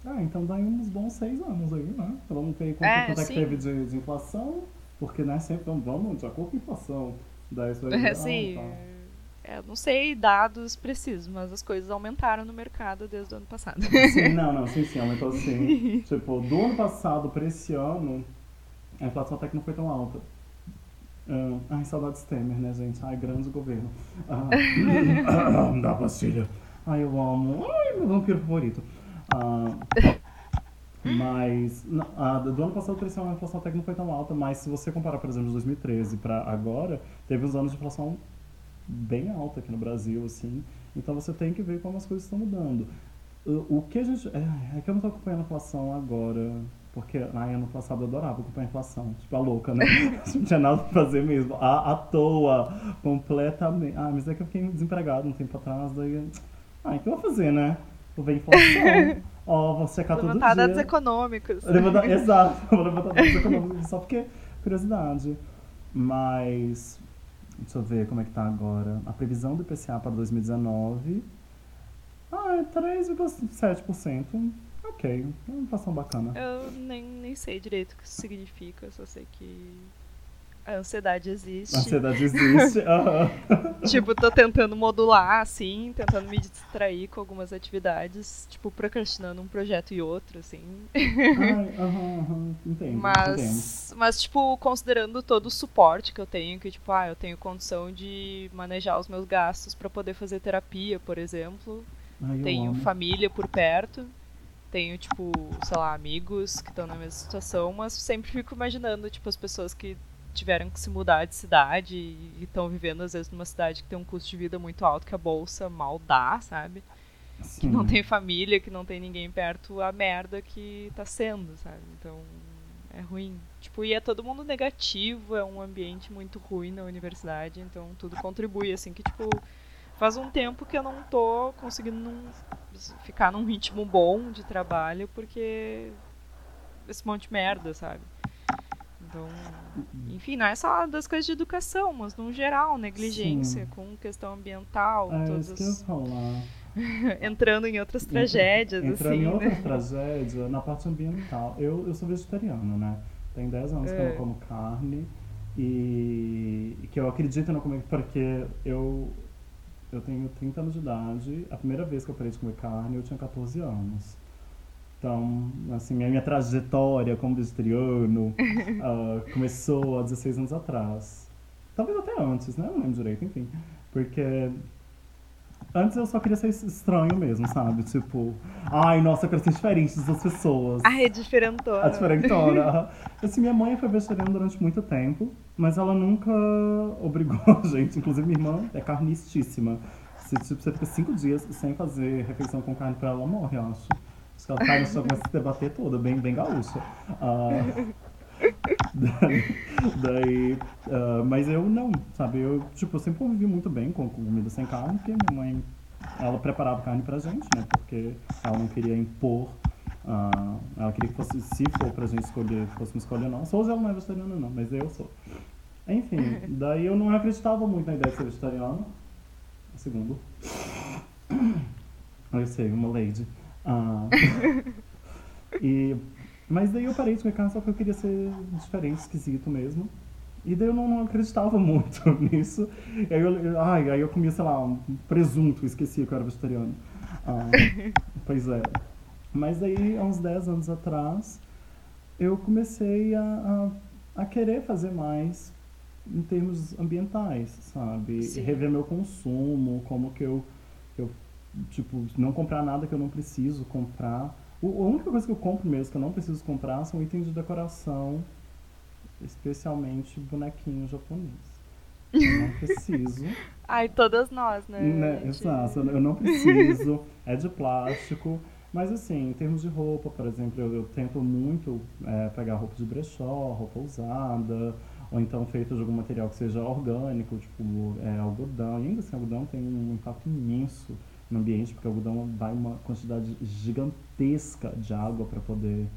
Ah, então dá aí uns bons seis anos aí, né? Vamos ver quanto, É, quanto é que sim. teve de, de inflação, porque, né, sempre vamos, vamos de acordo com a inflação. Daí você vai ver, É, sim, ah, tá. é, eu não sei dados precisos, mas as coisas aumentaram no mercado desde o ano passado. Sim, não, não, sim, sim, aumentou sim. tipo, do ano passado pra esse ano, a inflação até que não foi tão alta. Ah, ai, saudades Temer, né, gente? Ai, grande governo. Ah, da pastilha. Ai, eu amo. Ai, meu vampiro favorito. Ah, mas, não, a do ano passado ano a inflação até que não foi tão alta, mas se você comparar, por exemplo, de 2013 pra agora, teve uns anos de inflação bem alta aqui no Brasil, assim. Então você tem que ver como as coisas estão mudando. O, que a gente. É, é que eu não tô acompanhando a inflação agora. Porque ai, ano passado eu adorava acompanhar a inflação. Tipo, a louca, né? não tinha nada pra fazer mesmo. À, à toa, completamente. Ah, mas é que eu fiquei desempregado um tempo atrás. Daí. Ah, o que eu vou fazer, né? Vou ver a inflação. Ó, vou checar todo Levantar dados dia. econômicos. Levantar, exato, vou levantar dados econômicos só porque curiosidade. Mas, deixa eu ver como é que tá agora. A previsão do IPCA para 2019 ah, é 3,7%. Ok, uma inflação bacana. Eu nem, nem sei direito o que isso significa, eu só sei que A ansiedade existe. A ansiedade existe. Uhum. tipo, tô tentando modular, assim, tentando me distrair com algumas atividades, tipo, procrastinando um projeto e outro, assim. Ai, uhum, uhum. Entendo, mas, entendo. mas, tipo, considerando todo o suporte que eu tenho, que, tipo, ah, eu tenho condição de manejar os meus gastos para poder fazer terapia, por exemplo. Ai, tenho amo. família por perto. Tenho, tipo, sei lá, amigos que estão na mesma situação, mas sempre fico imaginando, tipo, as pessoas que tiveram que se mudar de cidade e estão vivendo, às vezes, numa cidade que tem um custo de vida muito alto, que a bolsa mal dá, sabe? Sim. Que não tem família, que não tem ninguém perto, a merda que tá sendo, sabe? Então, é ruim. Tipo, e é todo mundo negativo, é um ambiente muito ruim na universidade, então tudo contribui, assim, que, tipo, faz um tempo que eu não tô conseguindo num, ficar num ritmo bom de trabalho, porque esse monte de merda, sabe? Então, enfim, não é só das coisas de educação, mas no geral, negligência Sim. com questão ambiental, É todas as... entrando em outras tragédias, Entrando assim, em outra né? tragédia, na parte ambiental. Eu, eu sou vegetariano, né? Tem 10 anos que eu É. não como carne. E que eu acredito no comer, porque eu, eu tenho 30 anos de idade. A primeira vez que eu parei de comer carne, eu tinha 14 anos. Então, assim, a minha trajetória como vegetariano ah, começou há 16 anos atrás. Talvez até antes, né? Eu não lembro direito, enfim. Porque antes eu só queria ser estranho mesmo, sabe? Tipo, ai, nossa, eu quero ser diferente das pessoas. Ai, é diferentona. A diferentona. Assim, minha mãe foi vegetariana durante muito tempo, mas ela nunca obrigou a gente. Inclusive, minha irmã é carnistíssima. Se tipo, você fica cinco dias sem fazer refeição com carne pra ela, ela morre, eu acho. Acho que ela chão e começa a se debater toda, bem, bem gaúcha. Ah, daí, daí, ah, mas eu não, sabe? Eu, tipo, eu sempre convivi muito bem com comida sem carne, porque minha mãe, ela preparava carne pra gente, né? Porque ela não queria impor ah, ela queria que fosse, se for pra gente escolher, fôssemos escolher ou não. Só hoje ela não é vegetariana, não, mas eu sou. Enfim, daí eu não acreditava muito na ideia de ser vegetariano. Segundo. Eu sei, uma lady. Ah, e, mas daí eu parei de comer carne só porque eu queria ser diferente, esquisito mesmo. E daí eu não, não acreditava muito nisso. E aí eu, eu- ai, aí eu comia, sei lá, um presunto, esqueci que eu era vegetariano. Ah, pois é. Mas daí, há uns 10 anos atrás, eu comecei a, a, a querer fazer mais em termos ambientais, sabe? Sim. Rever meu consumo, como que eu, eu, tipo, não comprar nada que eu não preciso comprar. O, a única coisa que eu compro mesmo, que eu não preciso comprar, são itens de decoração, especialmente bonequinho japonês. Eu não preciso. Ai, todas nós, né? Né? Exato, eu não preciso, é de plástico. Mas assim, em termos de roupa, por exemplo, eu, eu tento muito é, pegar roupa de brechó, roupa usada, ou então feita de algum material que seja orgânico, tipo é, algodão. E ainda assim, algodão tem um impacto imenso no ambiente, porque o algodão vai uma quantidade gigantesca de água para poder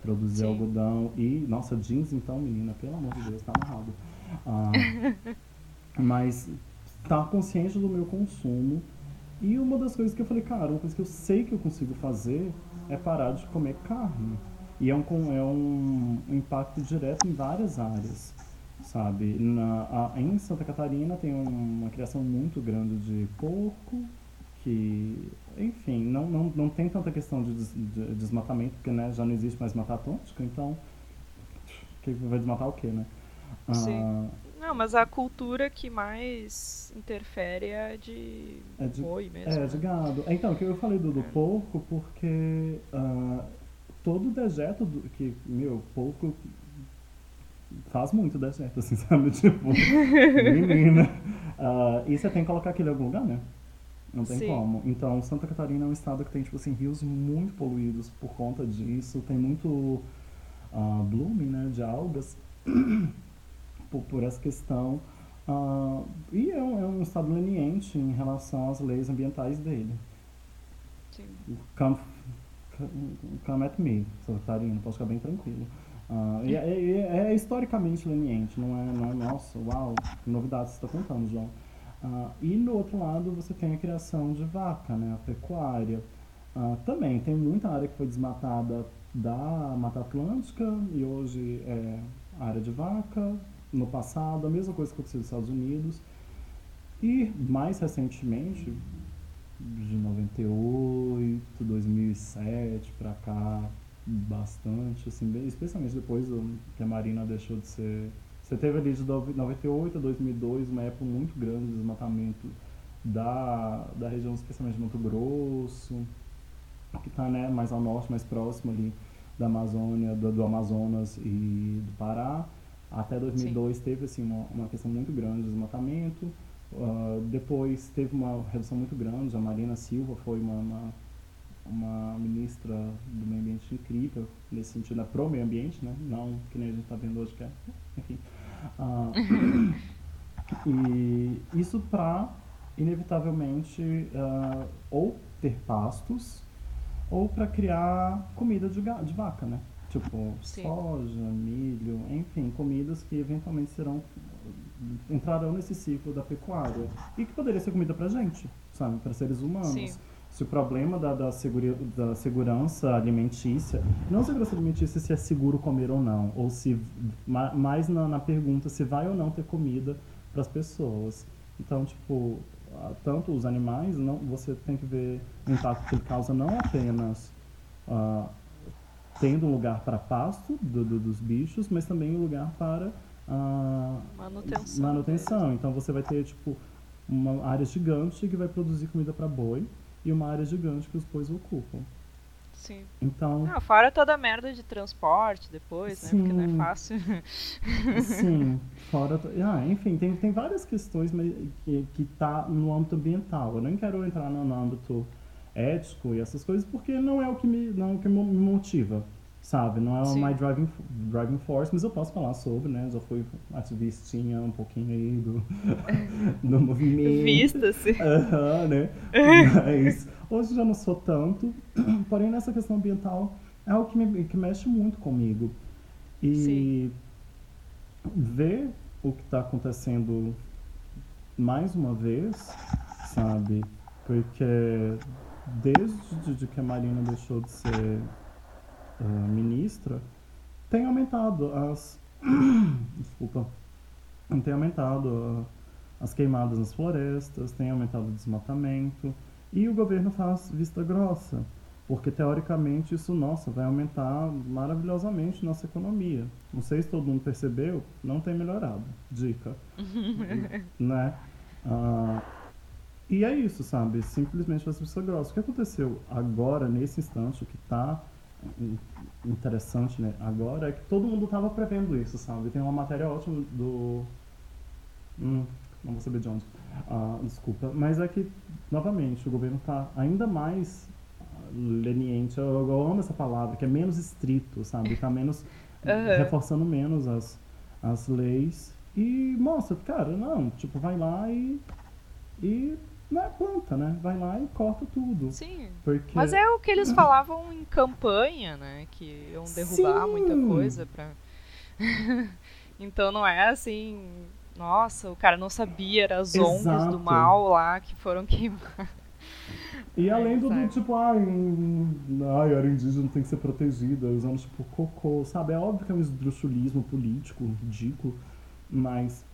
produzir Sim. algodão. E, nossa, jeans então, menina, pelo amor de Deus, tá amarrado. Ah, mas estar consciente do meu consumo. E uma das coisas que eu falei, cara, uma coisa que eu sei que eu consigo fazer é parar de comer carne. E é um, é um impacto direto em várias áreas, sabe? Na, a- em Santa Catarina tem uma criação muito grande de porco, que, enfim, não, não, não tem tanta questão de, des- de desmatamento, porque né, já não existe mais Mata Atlântica, então que vai desmatar o quê, né? Ah, Sim. Não, mas a cultura que mais interfere é a de, É de- boi mesmo. É, né? de gado. Então, que eu falei do, do É. porco, porque ah, todo dejeto do, que, meu, porco faz muito dejeto, assim, sabe? Tipo, menina. Ah, e você tem que colocar aquilo em algum lugar, né? Não tem Sim. como. Então, Santa Catarina é um estado que tem, tipo assim, rios muito poluídos por conta disso. Tem muito ah, blooming, né, de algas por, por essa questão. Ah, e é um, é um estado leniente em relação às leis ambientais dele. Sim. Come, come at me, Catarina, posso ficar bem tranquilo. Ah, e é, é- é historicamente leniente, não é, não é, nossa, uau, que novidade você está contando, João. Ah, e no outro lado você tem a criação de vaca, né, a pecuária. Ah, também tem muita área que foi desmatada da Mata Atlântica e hoje é área de vaca. No passado, a mesma coisa que aconteceu nos Estados Unidos. E mais recentemente, de 98, 2007 para cá, bastante, assim, especialmente depois que a Marina deixou de ser. Você teve ali de 98 a 2002 uma época muito grande de desmatamento da, da região, especialmente de Mato Grosso, que está né, mais ao norte, mais próximo ali da Amazônia, do, do Amazonas e do Pará. Até 2002 Sim. teve assim, uma, uma questão muito grande de desmatamento. Uh, depois teve uma redução muito grande. A Marina Silva foi uma, uma, uma, ministra do meio ambiente incrível, nesse sentido, né, pro meio ambiente, né? não que nem a gente está vendo hoje, que é. Enfim. Uh, e isso para, inevitavelmente, uh, ou ter pastos, ou para criar comida de, de vaca, né? Tipo, Sim. soja, milho, enfim, comidas que eventualmente serão entrarão nesse ciclo da pecuária e que poderia ser comida para gente, sabe, para seres humanos. Sim. Se o problema da, da, segura, da segurança alimentícia, não segurança alimentícia se é seguro comer ou não, ou se mais na, na pergunta se vai ou não ter comida para as pessoas. Então, tipo, tanto os animais, não, você tem que ver o impacto que ele causa não apenas uh, tendo um lugar para pasto do, do, dos bichos, mas também um lugar para uh, manutenção. manutenção. Então você vai ter tipo uma área gigante que vai produzir comida para boi e uma área gigante que os bois ocupam. Sim. Então. Não, fora toda a merda de transporte depois, sim, né? Porque não é fácil. Sim, fora. Ah, enfim, tem, tem várias questões que, que tá no âmbito ambiental. Eu nem quero entrar no âmbito ético e essas coisas, porque não é o que me, não é o que me motiva sabe? Não é uma my driving, driving force, mas eu posso falar sobre, né? Já fui ativistinha um pouquinho aí do, do movimento. Vista-se. Uhum, né? Mas hoje já não sou tanto. Porém, nessa questão ambiental é algo que, me, que mexe muito comigo. E Sim. ver o que está acontecendo mais uma vez, sabe? Porque desde que a Marina deixou de ser uh, ministra, tem aumentado as. Desculpa. Tem aumentado uh, as queimadas nas florestas, tem aumentado o desmatamento. E o governo faz vista grossa, porque teoricamente isso, nossa, vai aumentar maravilhosamente nossa economia. Não sei se todo mundo percebeu, não tem melhorado. Dica. né? Uh, e é isso, sabe? Simplesmente faz vista grossa. O que aconteceu agora, nesse instante, o que está interessante né, agora é que todo mundo estava prevendo isso, sabe? Tem uma matéria ótima do. Hum, não vou saber de onde. Ah, desculpa. Mas é que, novamente, o governo está ainda mais leniente. Eu, eu, amo essa palavra, que é menos estrito, sabe? Está menos. Uhum. reforçando menos as, as leis. E mostra, cara, não, tipo, vai lá e. E não é planta, né? Vai lá e corta tudo. Sim. Porque... Mas é o que eles falavam em campanha, né? Que iam derrubar Sim. muita coisa pra. então não é assim. Nossa, o cara não sabia, eram as Exato. ondas do mal lá que foram queimadas. E além do, do tipo, ai, ai, a área indígena tem que ser protegida, usando tipo cocô, sabe? É óbvio que é um esdrúxulismo político ridículo, mas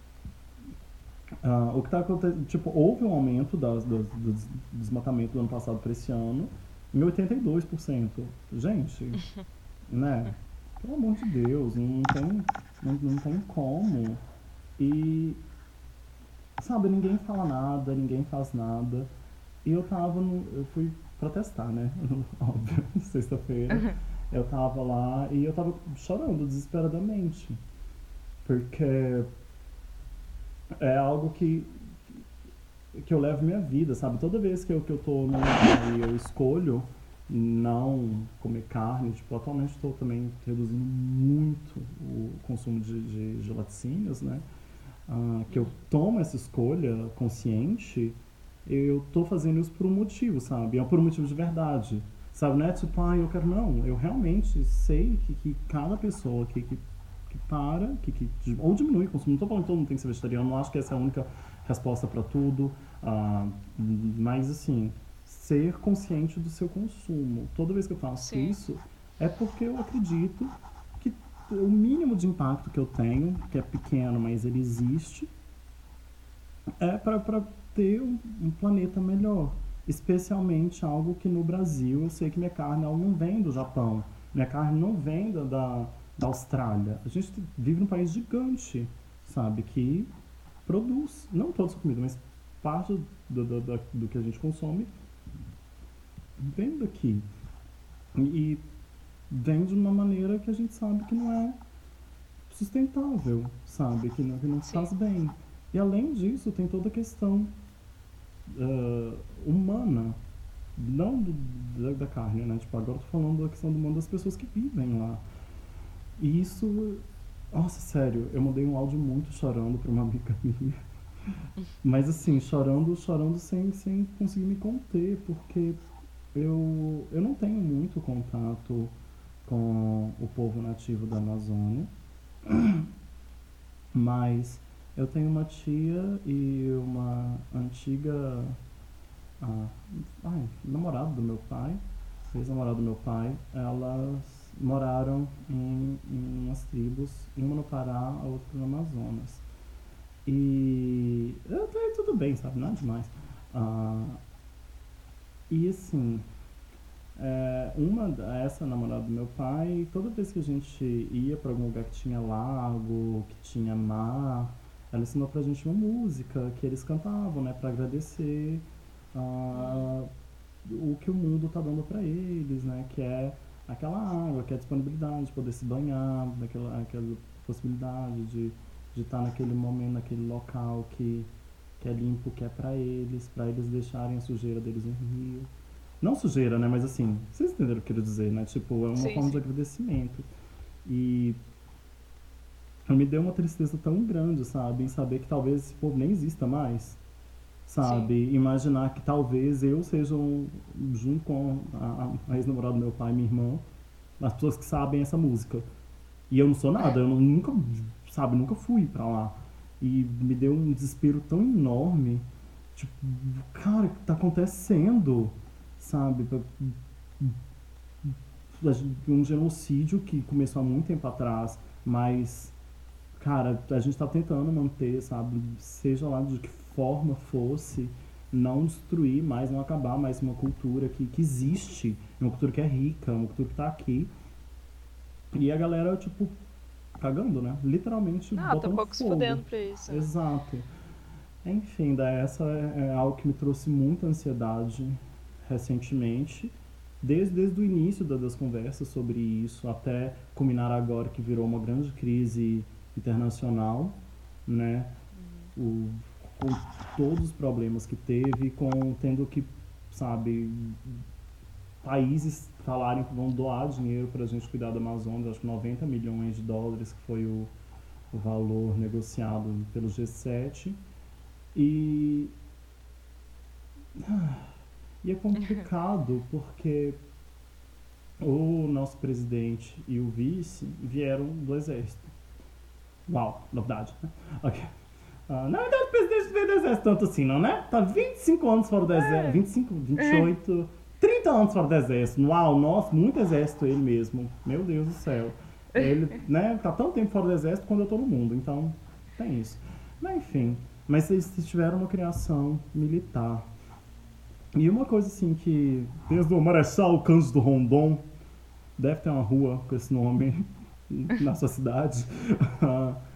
Uh, o que está acontecendo, tipo, houve um aumento das, das, do desmatamento do ano passado para esse ano em 82%. Gente, né? Pelo amor de Deus, não tem, não, não tem como. E, sabe, ninguém fala nada, ninguém faz nada. E eu tava no, eu fui protestar, né? Óbvio, sexta-feira. Uhum. Eu tava lá e eu tava chorando desesperadamente. Porque é algo que, que eu levo minha vida, sabe? Toda vez que eu, que eu tô lugar e eu escolho não comer carne, tipo, atualmente estou também reduzindo muito o consumo de, de, de laticínios, né? Uh, que eu tomo essa escolha consciente, eu tô fazendo isso por um motivo, sabe? É por um motivo de verdade, sabe? Não é tipo, ah, eu quero, não. Eu realmente sei que, que cada pessoa que, que que para, que, que, ou diminui o consumo. Não estou falando que todo mundo tem que ser vegetariano, não acho que essa é a única resposta para tudo. Uh, mas, assim, ser consciente do seu consumo. Toda vez que eu faço Sim. isso, é porque eu acredito que o mínimo de impacto que eu tenho, que é pequeno, mas ele existe, é para ter um, um, planeta melhor. Especialmente algo que no Brasil eu sei que minha carne ela não vem do Japão, minha carne não vem da, da Austrália. A gente vive num país gigante, sabe, que produz, não toda a comida, mas parte do, do, do, do que a gente consome vem daqui. E vem de uma maneira que a gente sabe que não é sustentável, sabe? Que não, que não faz bem. E além disso, tem toda a questão uh, humana, não do, da, da, carne, né? Tipo, agora eu tô falando da questão do mundo das pessoas que vivem lá. E isso. Nossa, sério, eu mandei um áudio muito chorando pra uma amiga minha. Mas assim, chorando, chorando sem, sem conseguir me conter, porque eu, eu não tenho muito contato com o povo nativo da Amazônia, mas eu tenho uma tia e uma antiga ah, ai, namorada do meu pai, ex-namorada do meu pai, elas moraram em, em umas tribos, uma no Pará, a outra no Amazonas. E até tudo bem, sabe? Nada demais. Ah, e assim, é, uma, essa namorada do meu pai, toda vez que a gente ia para algum lugar que tinha lago, que tinha mar, ela ensinou pra gente uma música que eles cantavam, né, para agradecer uh, o que o mundo tá dando para eles, né, que é aquela água, que é a disponibilidade de poder se banhar, daquela, aquela possibilidade de de estar tá naquele momento, naquele local que, que é limpo, que é para eles, para eles deixarem a sujeira deles no rio. Não sujeira, né? Mas assim, vocês entenderam o que eu quero dizer, né? Tipo, é uma sim, forma sim. de agradecimento. E me deu uma tristeza tão grande, sabe? Em saber que talvez esse povo nem exista mais. Sabe? Sim. Imaginar que talvez eu seja, um, junto com a, a ex-namorada do meu pai e minha irmã, as pessoas que sabem essa música. E eu não sou nada, eu nunca, sabe, nunca fui pra lá. E me deu um desespero tão enorme. Tipo, cara, o que tá acontecendo? sabe? Um genocídio que começou há muito tempo atrás, mas, cara, a gente está tentando manter, sabe? Seja lá de que forma fosse, não destruir mais, não acabar mais uma cultura que, que existe, uma cultura que é rica, uma cultura que está aqui. E a galera, tipo, cagando, né? Literalmente. Ah, tá pouco se fudendo pra isso. Né? Exato. Enfim, da essa é, é algo que me trouxe muita ansiedade recentemente, desde, desde o início das conversas sobre isso, até culminar agora que virou uma grande crise internacional, né? O, com todos os problemas que teve, com tendo que, sabe, países falarem que vão doar dinheiro para a gente cuidar da Amazônia, acho que 90 milhões de dólares que foi o, o valor negociado pelo G7. E. Ah, e é complicado porque o nosso presidente e o vice vieram do exército. Uau, novidade, né? Ok. Uh, na verdade, o presidente veio do exército tanto assim, não, né? Tá 25 anos fora do exército. 25, 28, é. 30 anos fora do exército. Uau, nossa, muito exército ele mesmo. Meu Deus do céu. Ele, né, tá tanto tempo fora do exército quando eu tô no mundo, então tem isso. Mas enfim, mas eles tiveram uma criação militar e uma coisa assim que, desde o Marechal Cândido Rondon, deve ter uma rua com esse nome na sua cidade,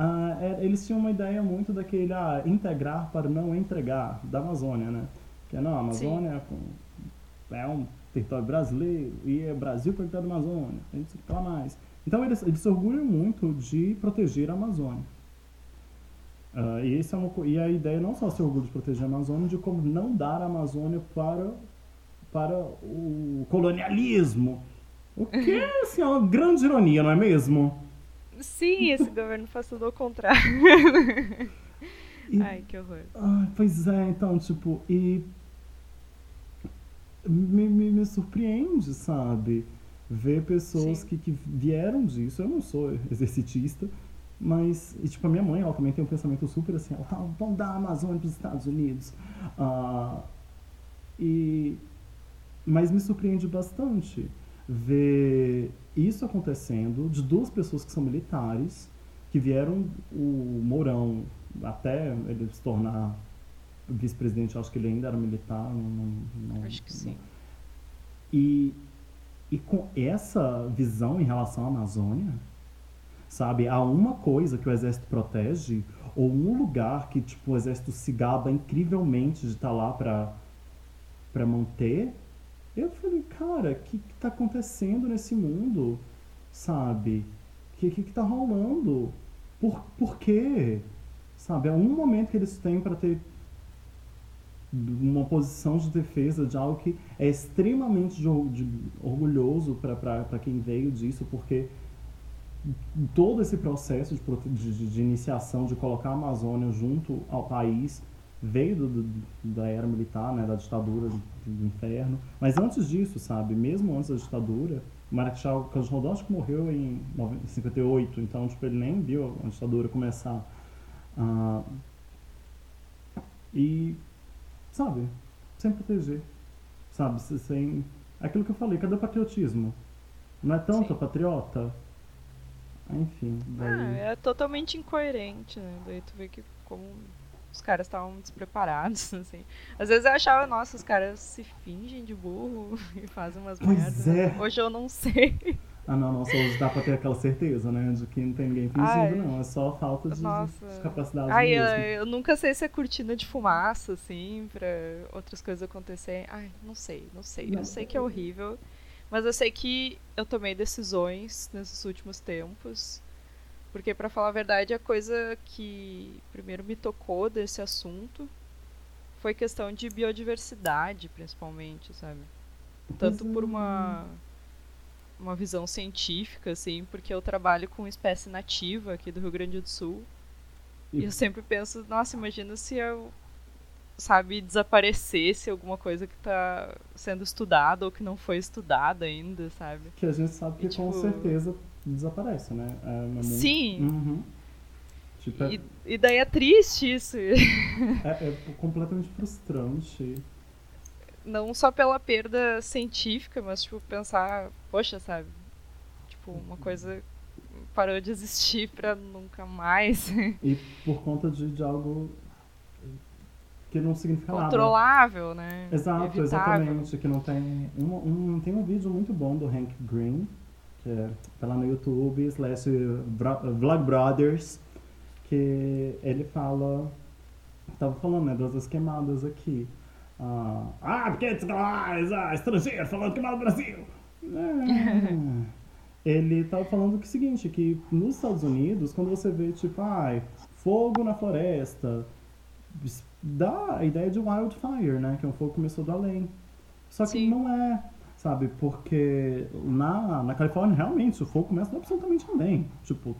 uh, uh, eles tinham uma ideia muito daquele ah, integrar para não entregar da Amazônia, né? Que é, não, a Amazônia é, é um território brasileiro e é Brasil para da Amazônia, a gente não mais. Então eles, eles se orgulham muito de proteger a Amazônia. Uh, e, é uma, e a ideia não só ser orgulho de proteger a Amazônia, de como não dar a Amazônia para, para o colonialismo. O que é, assim, é uma grande ironia, não é mesmo? Sim, esse governo faz tudo ao contrário. E, Ai, que horror. Ah, pois é, então, tipo, e me, me, me surpreende, sabe? Ver pessoas que, que vieram disso. Eu não sou exercitista, mas, e, tipo, a minha mãe, ela também tem um pensamento super assim, ela, ah, vamos dar a Amazônia para os Estados Unidos. Uh, e, mas me surpreende bastante ver isso acontecendo de duas pessoas que são militares, que vieram o Mourão até ele se tornar vice-presidente, acho que ele ainda era militar. Não, não, acho que sim. E, e com essa visão em relação à Amazônia, sabe, há uma coisa que o exército protege, ou um lugar que tipo, o exército se gaba incrivelmente de estar tá lá para para manter, eu falei, cara, o que, que tá acontecendo nesse mundo? Sabe? O que, que, que tá rolando? Por, por quê? Sabe? É um momento que eles têm para ter uma posição de defesa de algo que é extremamente de, de, orgulhoso para quem veio disso, porque todo esse processo de, de, de, iniciação, de colocar a Amazônia junto ao país, veio do, do, da era militar, né, da ditadura do, inferno. Mas antes disso, sabe, mesmo antes da ditadura, Marechal Cândido Rondon acho que morreu em 58, então tipo, ele nem viu a ditadura começar. Uh, e, sabe, sem proteger, sabe, sem... Aquilo que eu falei, cadê o patriotismo? Não é tanto Sim. patriota? Enfim. Daí... Ah, é totalmente incoerente, né? Daí tu vê que como os caras estavam despreparados, assim. Às vezes eu achava, nossa, os caras se fingem de burro e fazem umas merdas. É. Hoje eu não sei. Ah, não, nossa, hoje dá pra ter aquela certeza, né? De que não tem ninguém fingindo, Ai, não. É só falta de, de capacidade Ai, mesmo. Eu, eu, nunca sei se é cortina de fumaça, assim, pra outras coisas acontecerem. Ai, não sei, não sei. Não. Eu sei que é horrível. Mas eu sei que eu tomei decisões nesses últimos tempos porque, para falar a verdade, a coisa que primeiro me tocou desse assunto foi questão de biodiversidade, principalmente, sabe? Tanto por uma, uma visão científica, assim, porque eu trabalho com espécie nativa aqui do Rio Grande do Sul. E, eu sempre penso, nossa, imagina se eu, sabe, desaparecesse alguma coisa que está sendo estudada ou que não foi estudada ainda, sabe? Que a gente sabe que e, tipo, com certeza desaparece, né? É, Sim. Uhum. Tipo, é... e, e, daí é triste isso. é, é completamente frustrante. Não só pela perda científica, mas tipo, pensar, poxa, sabe? Tipo, uma coisa parou de existir pra nunca mais. E por conta de, de algo que não significa Controlável, nada. né? Exato, Evitável. exatamente. Que não tem um, um, tem um vídeo muito bom do Hank Green, é, tá lá no YouTube, slash Vlog Brothers, que ele fala, tava falando, né, das queimadas aqui. Ah, ah porque ah, estrangeiro falando queimado no Brasil. É. ele tava falando que é o seguinte, que nos Estados Unidos, quando você vê, tipo, ah, fogo na floresta, dá a ideia de wildfire, né, que é um fogo que começou do além. Só que Sim. não é sabe? Porque na, na Califórnia, realmente, o fogo começa absolutamente bem. Tipo,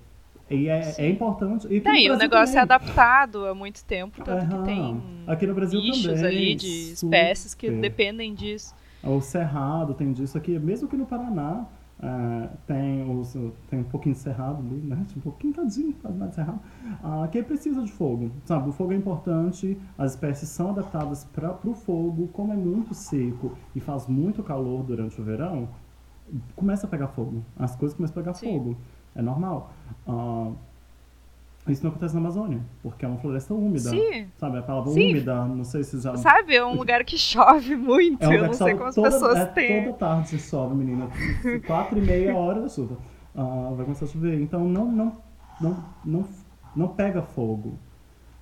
e é, é importante. E, tem, o negócio também. é adaptado há muito tempo, tanto que tem aqui no Brasil bichos também, ali de espécies que dependem disso. O cerrado tem disso aqui, mesmo que no Paraná, Uh, tem, os, tem um pouquinho de cerrado ali, né? Tipo, um pouquinho tadinho, quase nada de cerrado. Uh, que precisa de fogo, sabe? O fogo é importante, as espécies são adaptadas para o fogo. Como é muito seco e faz muito calor durante o verão, começa a pegar fogo. As coisas começam a pegar Sim. fogo. É normal. Uh, isso não acontece na Amazônia, porque é uma floresta úmida. Sim. Sabe, a palavra Sim. úmida, não sei se já. Sabe, é um lugar que chove muito. É um eu não sei como as toda, pessoas é, têm. Toda tarde chove, menina. Quatro e meia hora da chuva. Uh, vai começar a chover. Então não, não, não, não, não pega fogo.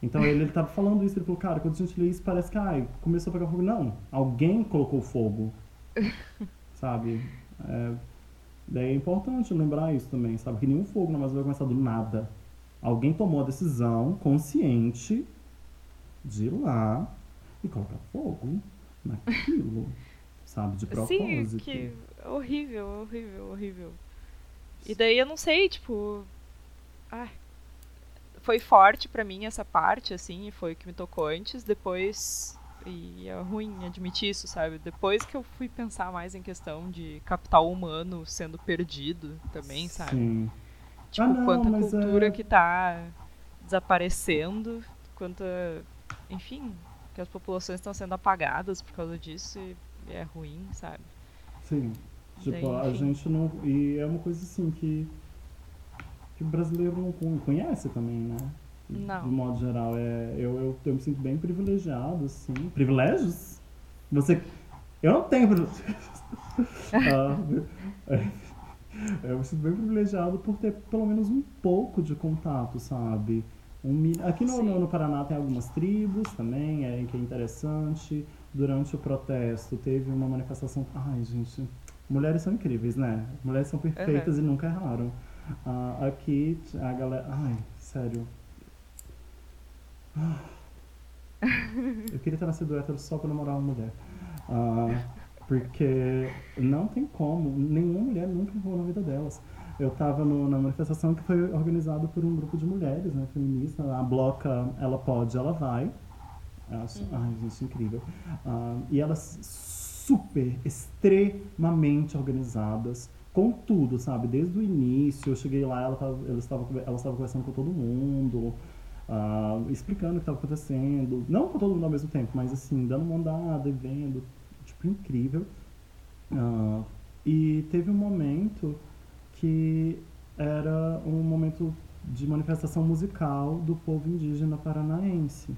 Então ele estava falando isso, ele falou, cara, quando a gente lê isso, parece que ai, começou a pegar fogo. Não, alguém colocou fogo. sabe? É, daí é importante lembrar isso também, sabe? Que nenhum fogo na Amazônia vai começar do nada. Alguém tomou a decisão consciente de ir lá e colocar fogo naquilo, sabe? De propósito. Sim, que horrível, horrível, horrível. E daí eu não sei, tipo. Ai, foi forte para mim essa parte, assim, foi o que me tocou antes, depois. E é ruim admitir isso, sabe? Depois que eu fui pensar mais em questão de capital humano sendo perdido também, sabe? Sim. Tipo, ah, não, quanta cultura é... que tá desaparecendo, quanta. Enfim, que as populações estão sendo apagadas por causa disso e é ruim, sabe? Sim. Tipo, a gente não. E é uma coisa assim que. que o brasileiro não conhece também, né? Não. De modo geral. É, eu, eu, eu me sinto bem privilegiado, assim. Privilégios? Você. Eu não tenho privilégios. ah, eu me sinto bem privilegiado por ter pelo menos um pouco de contato, sabe? Um, aqui no, no, no, Paraná tem algumas tribos também, é, que é interessante. Durante o protesto teve uma manifestação. Ai, gente, mulheres são incríveis, né? Mulheres são perfeitas uhum. e nunca erraram. Uh, aqui a galera. Ai, sério. Eu queria ter nascido hétero só pra namorar uma mulher. Uh, porque não tem como, nenhuma mulher nunca errou na vida delas. Eu estava na manifestação que foi organizada por um grupo de mulheres, né, feministas. A Bloca, ela pode, ela vai. Acho, uhum. Ai, gente, incrível. Uh, e elas super, extremamente organizadas, com tudo, sabe? Desde o início, eu cheguei lá, ela tava, elas estavam elas conversando com todo mundo, uh, explicando o que estava acontecendo. Não com todo mundo ao mesmo tempo, mas assim, dando uma andada e vendo. Tipo, incrível. Uh, e teve um momento que era um momento de manifestação musical do povo indígena paranaense.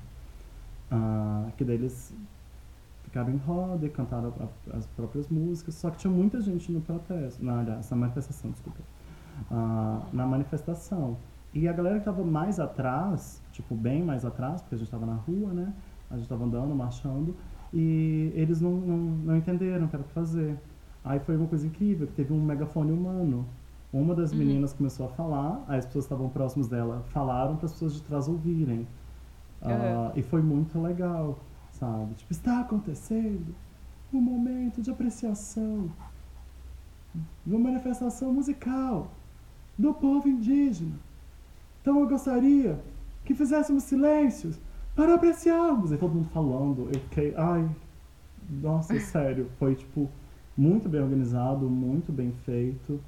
Uh, que daí eles ficaram em roda e cantaram a, as próprias músicas, só que tinha muita gente no protesto, na, na manifestação, desculpa. Uh, na manifestação. E a galera que estava mais atrás, tipo, bem mais atrás, porque a gente estava na rua, né? A gente estava andando, marchando, e eles não, não, não entenderam o que era pra fazer. Aí foi uma coisa incrível, que teve um megafone humano uma das uhum. meninas começou a falar, as pessoas que estavam próximas dela falaram para as pessoas de trás ouvirem. Uhum. Uh, e foi muito legal, sabe? Tipo, está acontecendo um momento de apreciação de uma manifestação musical do povo indígena. Então eu gostaria que fizéssemos silêncios para apreciarmos. E todo mundo falando, eu fiquei, ai, nossa, sério, foi tipo muito bem organizado, muito bem feito.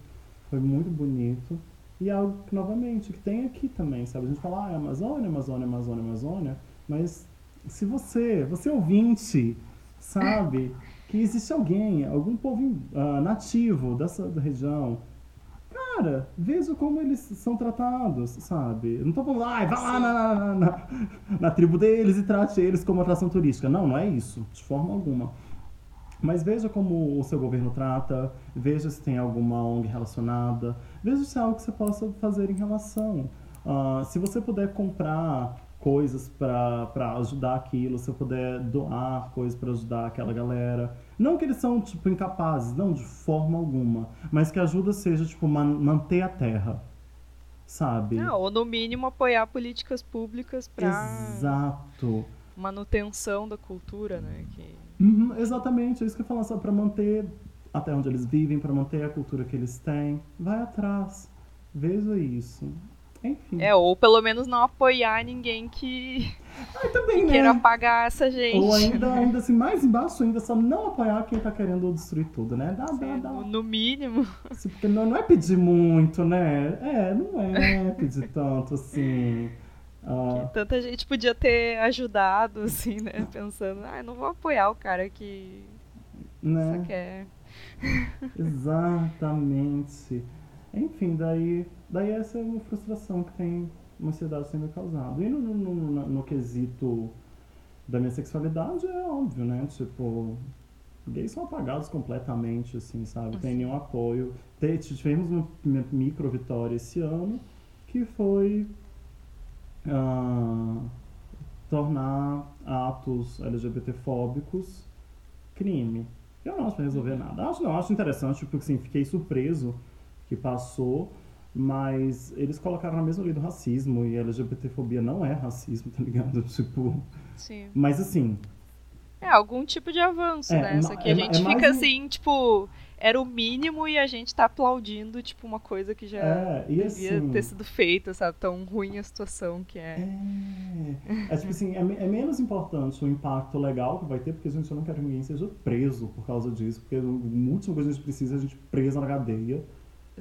Foi muito bonito. E é algo que, novamente, que tem aqui também, sabe? A gente fala, ah, é Amazônia, Amazônia, Amazônia, Amazônia. Mas se você, você ouvinte, sabe que existe alguém, algum povo uh, nativo dessa região, cara, veja como eles são tratados, sabe? Eu não tô falando, ah, vai lá na, na, na, na, tribo deles e trate eles como atração turística. Não, não é isso, de forma alguma. Mas veja como o seu governo trata, veja se tem alguma ONG relacionada, veja se é algo que você possa fazer em relação. Uh, se você puder comprar coisas para ajudar aquilo, se eu puder doar coisas para ajudar aquela galera. Não que eles são, tipo, incapazes, não, de forma alguma. Mas que a ajuda seja, tipo, man manter a terra. Sabe? Não, ou no mínimo apoiar políticas públicas para. Exato. Manutenção da cultura, né? Que... Uhum, exatamente, é isso que eu falo, só para manter até onde eles vivem, para manter a cultura que eles têm. Vai atrás, veja isso. Enfim. É, ou pelo menos não apoiar ninguém que, ah, também, que né? queira apagar essa gente. Ou ainda, ainda assim, mais embaixo ainda, só não apoiar quem tá querendo destruir tudo, né? Dá, Sim, dá, dá. No mínimo. Assim, porque não, não é pedir muito, né? É, não é pedir tanto assim. Ah. Tanta gente podia ter ajudado, assim, né? Pensando, ah, não vou apoiar o cara que né? só quer. Exatamente. Enfim, daí, daí essa é uma frustração que tem uma ansiedade sendo causada. E no, no, no, no, quesito da minha sexualidade é óbvio, né? Tipo, gays são apagados completamente, assim, sabe? Tem nenhum apoio. Tivemos uma micro vitória esse ano, que foi uh, tornar atos LGBTfóbicos crime. Eu não acho pra resolver nada. Acho não, acho interessante, porque assim, fiquei surpreso que passou, mas eles colocaram na mesma lei do racismo e LGBTfobia não é racismo, tá ligado? Tipo. Sim. Mas assim. É algum tipo de avanço, é, né? Só que é, a gente é fica assim, tipo era o mínimo e a gente tá aplaudindo, tipo, uma coisa que já é, devia assim, ter sido feita, sabe? Tão ruim a situação que é. É, é tipo assim, é, é, menos importante o impacto legal que vai ter, porque a gente não quer que ninguém seja preso por causa disso, porque a última coisa que a gente precisa é a gente presa na cadeia.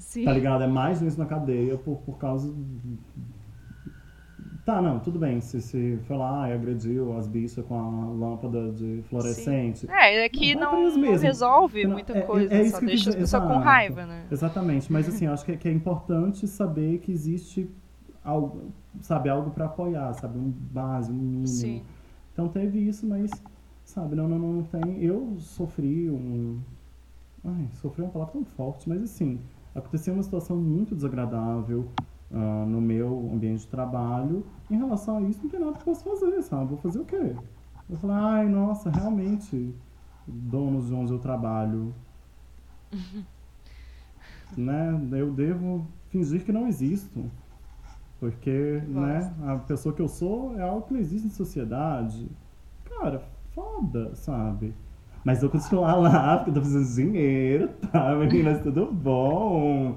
Sim. Tá ligado? É mais isso na cadeia por, por causa Tá, não, tudo bem. Se, se foi lá e agrediu as bichas com a lâmpada de fluorescente. Sim. É, é que não, não, não resolve não, muita é, coisa, é, é só deixa as pessoas com raiva, né? Exatamente, mas assim, acho que é, que é importante saber que existe algo, sabe, algo para apoiar, sabe, um base, um mínimo. Sim. Então teve isso, mas, sabe, não, não, não tem. Eu sofri um. Ai, sofri uma palavra tão forte, mas assim, aconteceu uma situação muito desagradável uh, no meu ambiente de trabalho. Em relação a isso, não tem nada que eu possa fazer, sabe? Vou fazer o quê? Eu falei, ai, nossa, realmente, donos de onde eu trabalho. né? Eu devo fingir que não existo. Porque, né, a pessoa que eu sou é algo que não existe em sociedade. Cara, foda, sabe? Mas eu continuar lá, porque eu tô precisando de dinheiro, tá? Meninas, tudo bom?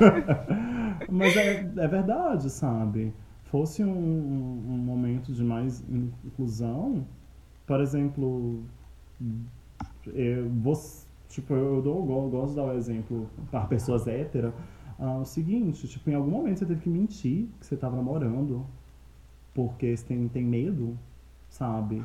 Mas é, é verdade, sabe? Fosse um, um momento de mais inclusão, por exemplo, eu, você, tipo, eu, dou, eu gosto de dar o um exemplo para pessoas héteras. Ah, o seguinte, tipo, em algum momento você teve que mentir que você estava namorando porque você tem, tem medo, sabe?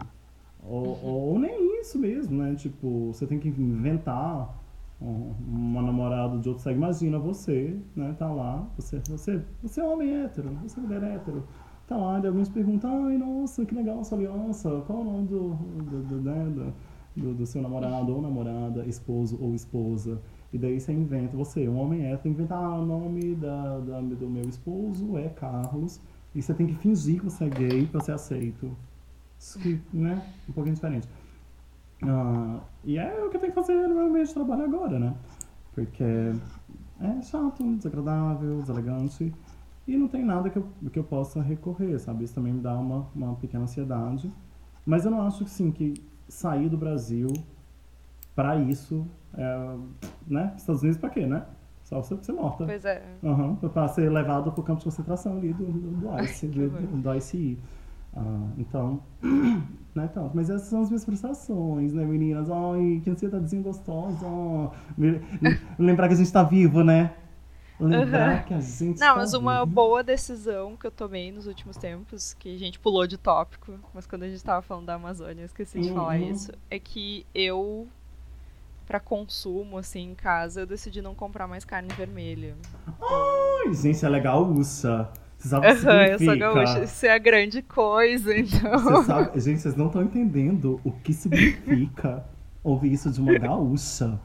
Ou, uhum. ou nem isso mesmo, né? Tipo, você tem que inventar uma namorada de outro sexo. Imagina você, né? Tá lá, você, você, você é homem hétero, você é mulher hétero. Tá lá, e alguns perguntam, ai, nossa, que legal essa aliança, qual o nome do, do, do, né, do, do seu namorado ou namorada, esposo ou esposa. E daí você inventa, você, um homem hétero, inventa, ah, o nome da, da, do meu esposo é Carlos, e você tem que fingir que você é gay pra ser aceito. Que, né, um pouquinho diferente. Uh, e é o que eu tenho que fazer no meu ambiente de trabalho agora, né? Porque é chato, desagradável, deselegante. E não tem nada que eu, que eu possa recorrer, sabe? Isso também me dá uma, uma pequena ansiedade. Mas eu não acho sim, que sair do Brasil para isso, é, né? Estados Unidos para quê, né? Só você ser morta. Pois é. Uhum, para ser levado para o campo de concentração ali do, do, do ICE, do, do ICE. Uh, então, não tanto. Mas essas são as minhas frustrações, né, meninas? Ai, que ansiedadezinha gostosa. Lembrar que a gente tá vivo, né? Lembrar uhum. que a gente Não, tá mas uma vivo. boa decisão que eu tomei nos últimos tempos, que a gente pulou de tópico, mas quando a gente tava falando da Amazônia, eu esqueci de uhum. falar isso, é que eu para consumo, assim, em casa, eu decidi não comprar mais carne vermelha. Ai, gente, é legal, Usa. Sabe o que significa? Eu sou gaúcha, isso é a grande coisa, então. Você sabe, gente, vocês não estão entendendo o que significa ouvir isso de uma gaúcha.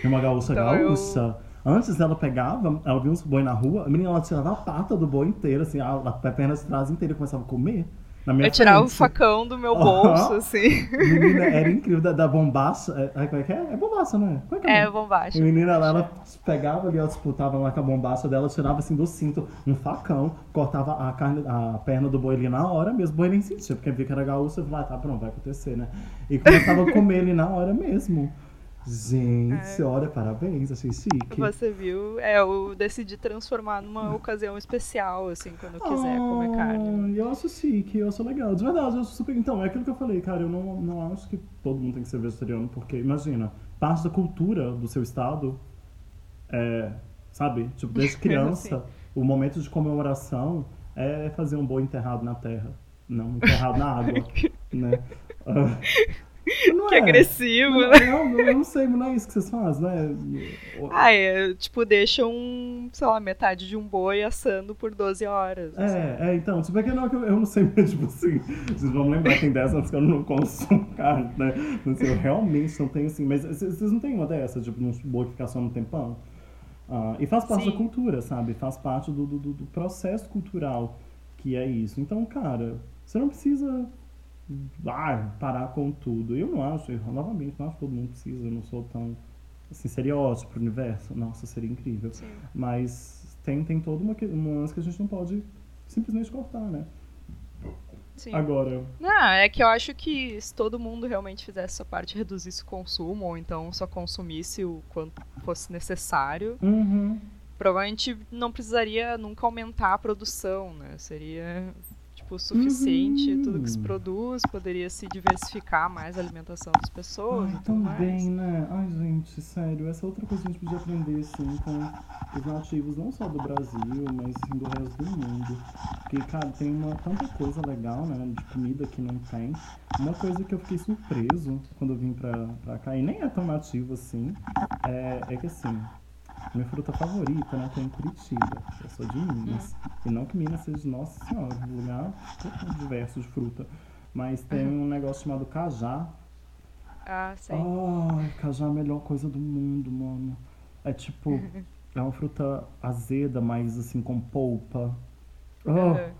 De uma gaúcha então gaúcha. Eu... Antes ela pegava, ela via uns boi na rua, a menina ela tirava a pata do boi inteiro, assim, a, a perna de trás inteira e começava a comer. Eu tirava o facão do meu bolso, uhum. assim. Menina, era incrível, da, da bombacha. É, como é que é? É bombacha, não é? É, é, é bombacha. A menina, ela, ela pegava ali, ela disputava lá com a bombacha dela, tirava assim do cinto um facão, cortava a carne, a perna do boi ali na hora mesmo. O boi nem sentia, porque via que era gaúcho, eu falei, ah, tá pronto, vai acontecer, né? E começava a comer ali na hora mesmo. Gente, é. olha, parabéns, achei chique. Você viu? É, eu decidi transformar numa ocasião especial, assim, quando eu quiser ah, comer carne. Eu acho chique, eu acho legal. De verdade, eu acho super. Então, é aquilo que eu falei, cara, eu não, não acho que todo mundo tem que ser vegetariano, porque, imagina, parte da cultura do seu estado é, sabe, tipo, desde criança, o momento de comemoração é fazer um boi enterrado na terra. Não, enterrado na água, né? Uh, Não que é. agressivo, não, né? Não, eu não sei, não é isso que vocês fazem, né? Ah, é, tipo, deixam, um, sei lá, metade de um boi assando por 12 horas. É, assim. é, então, tipo, é que não, eu não sei, tipo assim, vocês vão lembrar, tem 10 anos que eu não consumo carne, né? Não sei, eu realmente não tenho assim, mas vocês não têm uma dessa, tipo, um boi que fica só no tempão? Ah, e faz parte Sim. da cultura, sabe? Faz parte do, do, do processo cultural que é isso. Então, cara, você não precisa ah, parar com tudo. Eu não acho, eu, novamente, não acho que todo mundo precisa, eu não sou tão. Assim, seria ótimo pro universo, nossa, seria incrível. Sim. Mas tem, tem toda uma, uma lance que a gente não pode simplesmente cortar, né? Sim. Agora. Não, é que eu acho que se todo mundo realmente fizesse essa parte, reduzisse o consumo, ou então só consumisse o quanto fosse necessário, uhum. provavelmente não precisaria nunca aumentar a produção, né? Seria tipo, suficiente, Uhum. tudo que se produz, poderia se diversificar mais a alimentação das pessoas Ai, também, né? Ai, gente, sério, essa é outra coisa que a gente podia aprender, assim, com os nativos, não só do Brasil, mas assim, do resto do mundo. Porque, cara, tem uma tanta coisa legal, né, de comida que não tem. Uma coisa que eu fiquei surpreso quando eu vim pra, pra cá, e nem é tão nativo assim, é, é que, assim, minha fruta favorita, né, tem em Curitiba. Eu sou de Minas. E não que Minas seja, nossa senhora, um lugar diverso de fruta. Mas tem um negócio chamado cajá, Ah, sei. Ai, cajá é a melhor coisa do mundo, mano. É tipo, é uma fruta azeda, mas assim, com polpa. Oh. Uhum.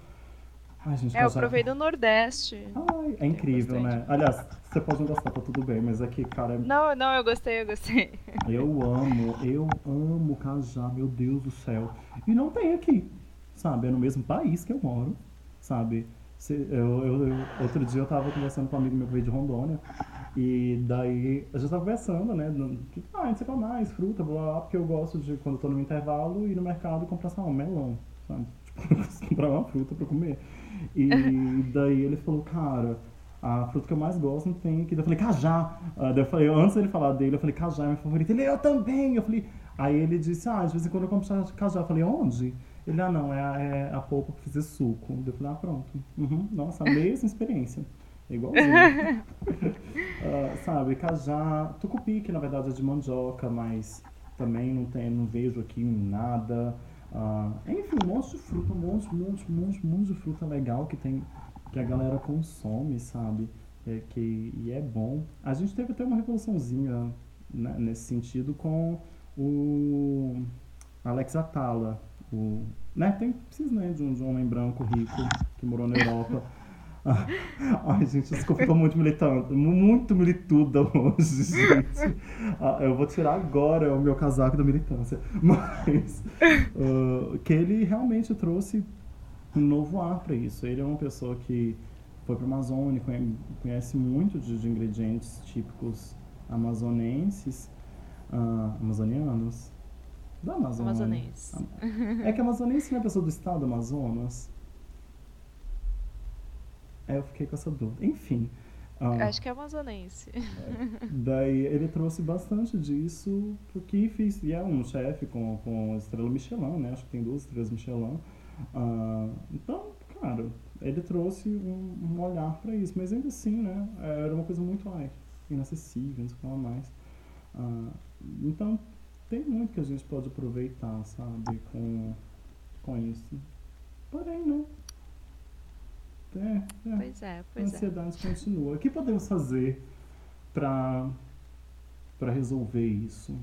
Ai, gente, É, eu cajá. provei do Nordeste. Ai, é incrível, né? Aliás, você pode não gostar, tá tudo bem, mas aqui, cara, Não, não, eu gostei, eu gostei. eu amo, eu amo cajá, meu Deus do céu. E não tem aqui, sabe? É no mesmo país que eu moro, sabe? Eu, eu- eu- outro dia eu tava conversando com um amigo meu que veio de Rondônia, e daí a gente tava conversando, né? Tipo, ah, não sei o que mais, fruta, blá, blá, blá, porque eu gosto de, quando eu tô no intervalo, ir no mercado e comprar, sei lá, um melão, sabe? Tipo, comprar uma fruta pra comer. E daí ele falou, cara, a fruta que eu mais gosto não tem aqui. Daí eu falei, cajá. Ah, eu falei, antes dele falar dele, eu falei, cajá é minha favorita. Ele, eu também. Eu falei, aí ele disse, ah, de vez em quando eu compro cajá. Eu falei, onde? Ele, ah, não, é a, é a polpa pra fazer suco. Eu falei, ah, pronto. Uhum, nossa, a mesma experiência. É Igualzinho. Ah, sabe, cajá, tucupi, que na verdade é de mandioca, mas também não tem, não vejo aqui nada. Ah, enfim, um monte de fruta, um monte, um monte, um monte, um monte de fruta legal que tem, que a galera consome, sabe? É, que, e é bom. A gente teve até uma revoluçãozinha né, nesse sentido com o Alex Atala. O, né, tem, precisa né, de, um, de um homem branco rico que morou na Europa. Ai, gente, desculpa, tô muito militante, muito milituda hoje, gente. Ah, eu vou tirar agora o meu casaco da militância. Mas ah, que ele realmente trouxe um novo ar para isso. Ele é uma pessoa que foi para a Amazônia, conhe- conhece muito de, de ingredientes típicos amazonenses, ah, amazonianos. Da Amazônia. Amazonense. É que amazonense não é pessoa do estado do Amazonas? É, eu fiquei com essa dúvida. Enfim. ah, Acho que é amazonense. Daí ele trouxe bastante disso pro que fiz. E é um chefe com, com estrela Michelin, né? Acho que tem duas estrelas Michelin. Ah, então, cara, ele trouxe um, um olhar pra isso. Mas ainda assim, né? Era uma coisa muito ai, inacessível, não sei o que lá mais. Ah, então, tem muito que a gente pode aproveitar, sabe? Com, com isso. Porém, né? É, é. Pois é, A pois é. ansiedade continua. O que podemos fazer pra, pra resolver isso?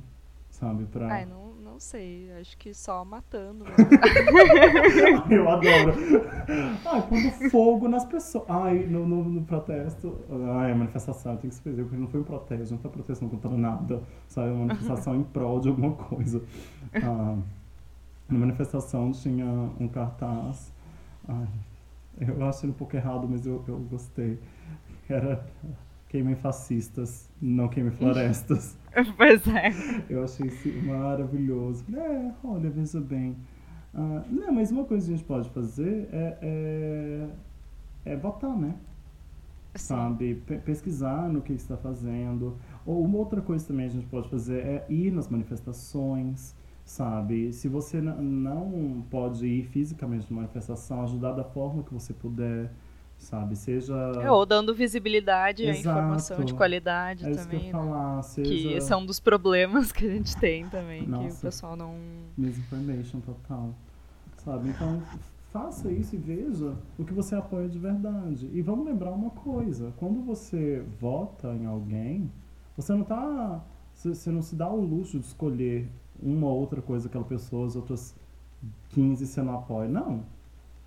Sabe? Pra... Ai, não, não sei. Acho que só matando. Eu adoro. Ai, pondo fogo nas pessoas. Ai, no, no, no protesto. Ai, a manifestação tem que se fazer, porque não foi um protesto, não tá protestando contra nada. Sabe? Uma manifestação em prol de alguma coisa. Ah, na manifestação tinha um cartaz. Ai, eu achei um pouco errado, mas eu, eu gostei. Era queimem fascistas, não queimem florestas. pois é. Eu achei isso maravilhoso. É, olha, veja bem. Ah, não, mas uma coisa que a gente pode fazer é, é, é votar, né? Sim. Sabe? Pe- pesquisar no que está fazendo. Ou uma outra coisa também que a gente pode fazer é ir nas manifestações, sabe? Se você não pode ir fisicamente numa manifestação, ajudar da forma que você puder, sabe? Seja. É, Ou dando visibilidade à Exato. informação de qualidade é que também, né? falar. Seja. Que esse é um dos problemas que a gente tem também, que o Nossa. pessoal não. Misinformation total. Sabe? Então, faça isso e veja o que você apoia de verdade. E vamos lembrar uma coisa: quando você vota em alguém, você não tá. Você você não se dá o luxo de escolher uma ou outra coisa que aquela pessoa, as outras 15 você não apoia. Não.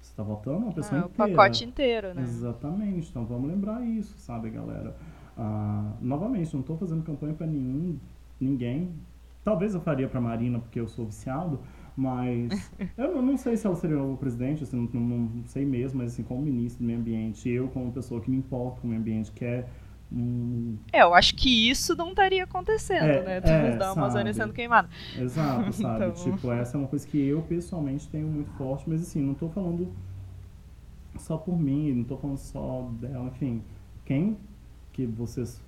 Você está votando uma pessoa Ah, o inteira. pacote inteiro, né? Exatamente. Então vamos lembrar isso, sabe, galera? Ah, novamente, não estou fazendo campanha para nenhum, ninguém. Talvez eu faria para Marina porque eu sou viciado, mas eu não, sei se ela seria o novo presidente, assim, não, não- sei mesmo, mas assim, como ministro do meio ambiente, eu como pessoa que me importa com o meio ambiente, quer um, É, eu acho que isso não estaria acontecendo, É, né? é, da Amazônia sabe. sendo queimada. Exato, sabe? Então. Tipo, essa é uma coisa que eu pessoalmente tenho muito forte, mas assim, não tô falando só por mim, não tô falando só dela, enfim. Quem que vocês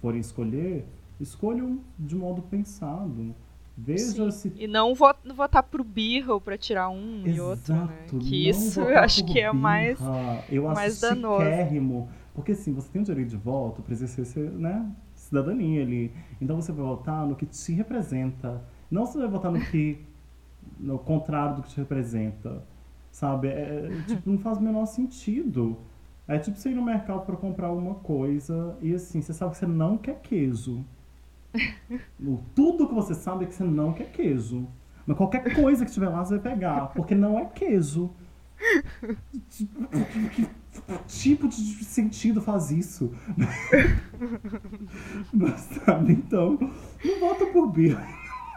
forem escolher, escolham de modo pensado. Veja Sim. se. E não votar pro birra para tirar um Exato, e outro, né? Que isso eu acho que é mais, eu mais acho danoso. Porque assim, você tem o direito de voto para exercer né, cidadania ali. Então você vai votar no que te representa. Não você vai votar no que. no contrário do que te representa. Sabe? É, é tipo, não faz o menor sentido. É tipo você ir no mercado para comprar alguma coisa e assim, você sabe que você não quer queijo. Tudo que você sabe é que você não quer queijo. Mas qualquer coisa que tiver lá você vai pegar, porque não é queijo. Que tipo de sentido faz isso? Mas, sabe, então, não vota por birra.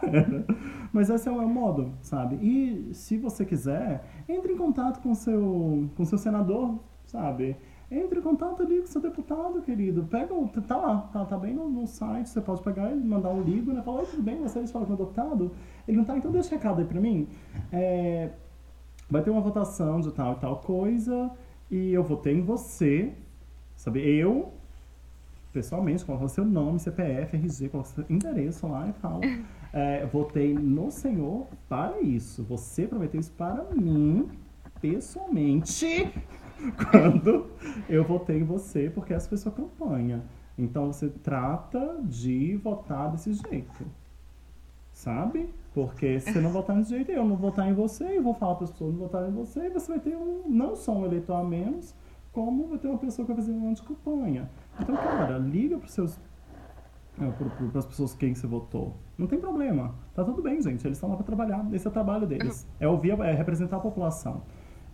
Mas esse é o modo, sabe? E se você quiser, entre em contato com seu, com seu senador, sabe? Entre em contato ali com seu deputado, querido. Pega o. Tá lá, tá, tá bem no, no site, você pode pegar e mandar um ligo, né? Falar, tudo bem, vocês falam com o deputado? Ele não tá, então deixa recado aí pra mim. É, vai ter uma votação de tal e tal coisa, e eu votei em você, sabe? Eu, pessoalmente, coloco seu nome, CPF, RG, coloco seu endereço lá e falo. É, votei no Senhor para isso. Você prometeu isso para mim, pessoalmente. quando eu votei em você, porque essa sua campanha. Então você trata de votar desse jeito. Sabe? Porque se você não votar desse jeito, eu não votar em você, e vou falar para as pessoas não votarem em você, e você vai ter um, não só um eleitor a menos, como vai ter uma pessoa que vai fazer uma campanha. Então, cara, liga para seus é, para as pessoas quem você votou. Não tem problema. Tá tudo bem, gente. Eles estão lá para trabalhar. Esse é o trabalho deles. É ouvir, é representar a população.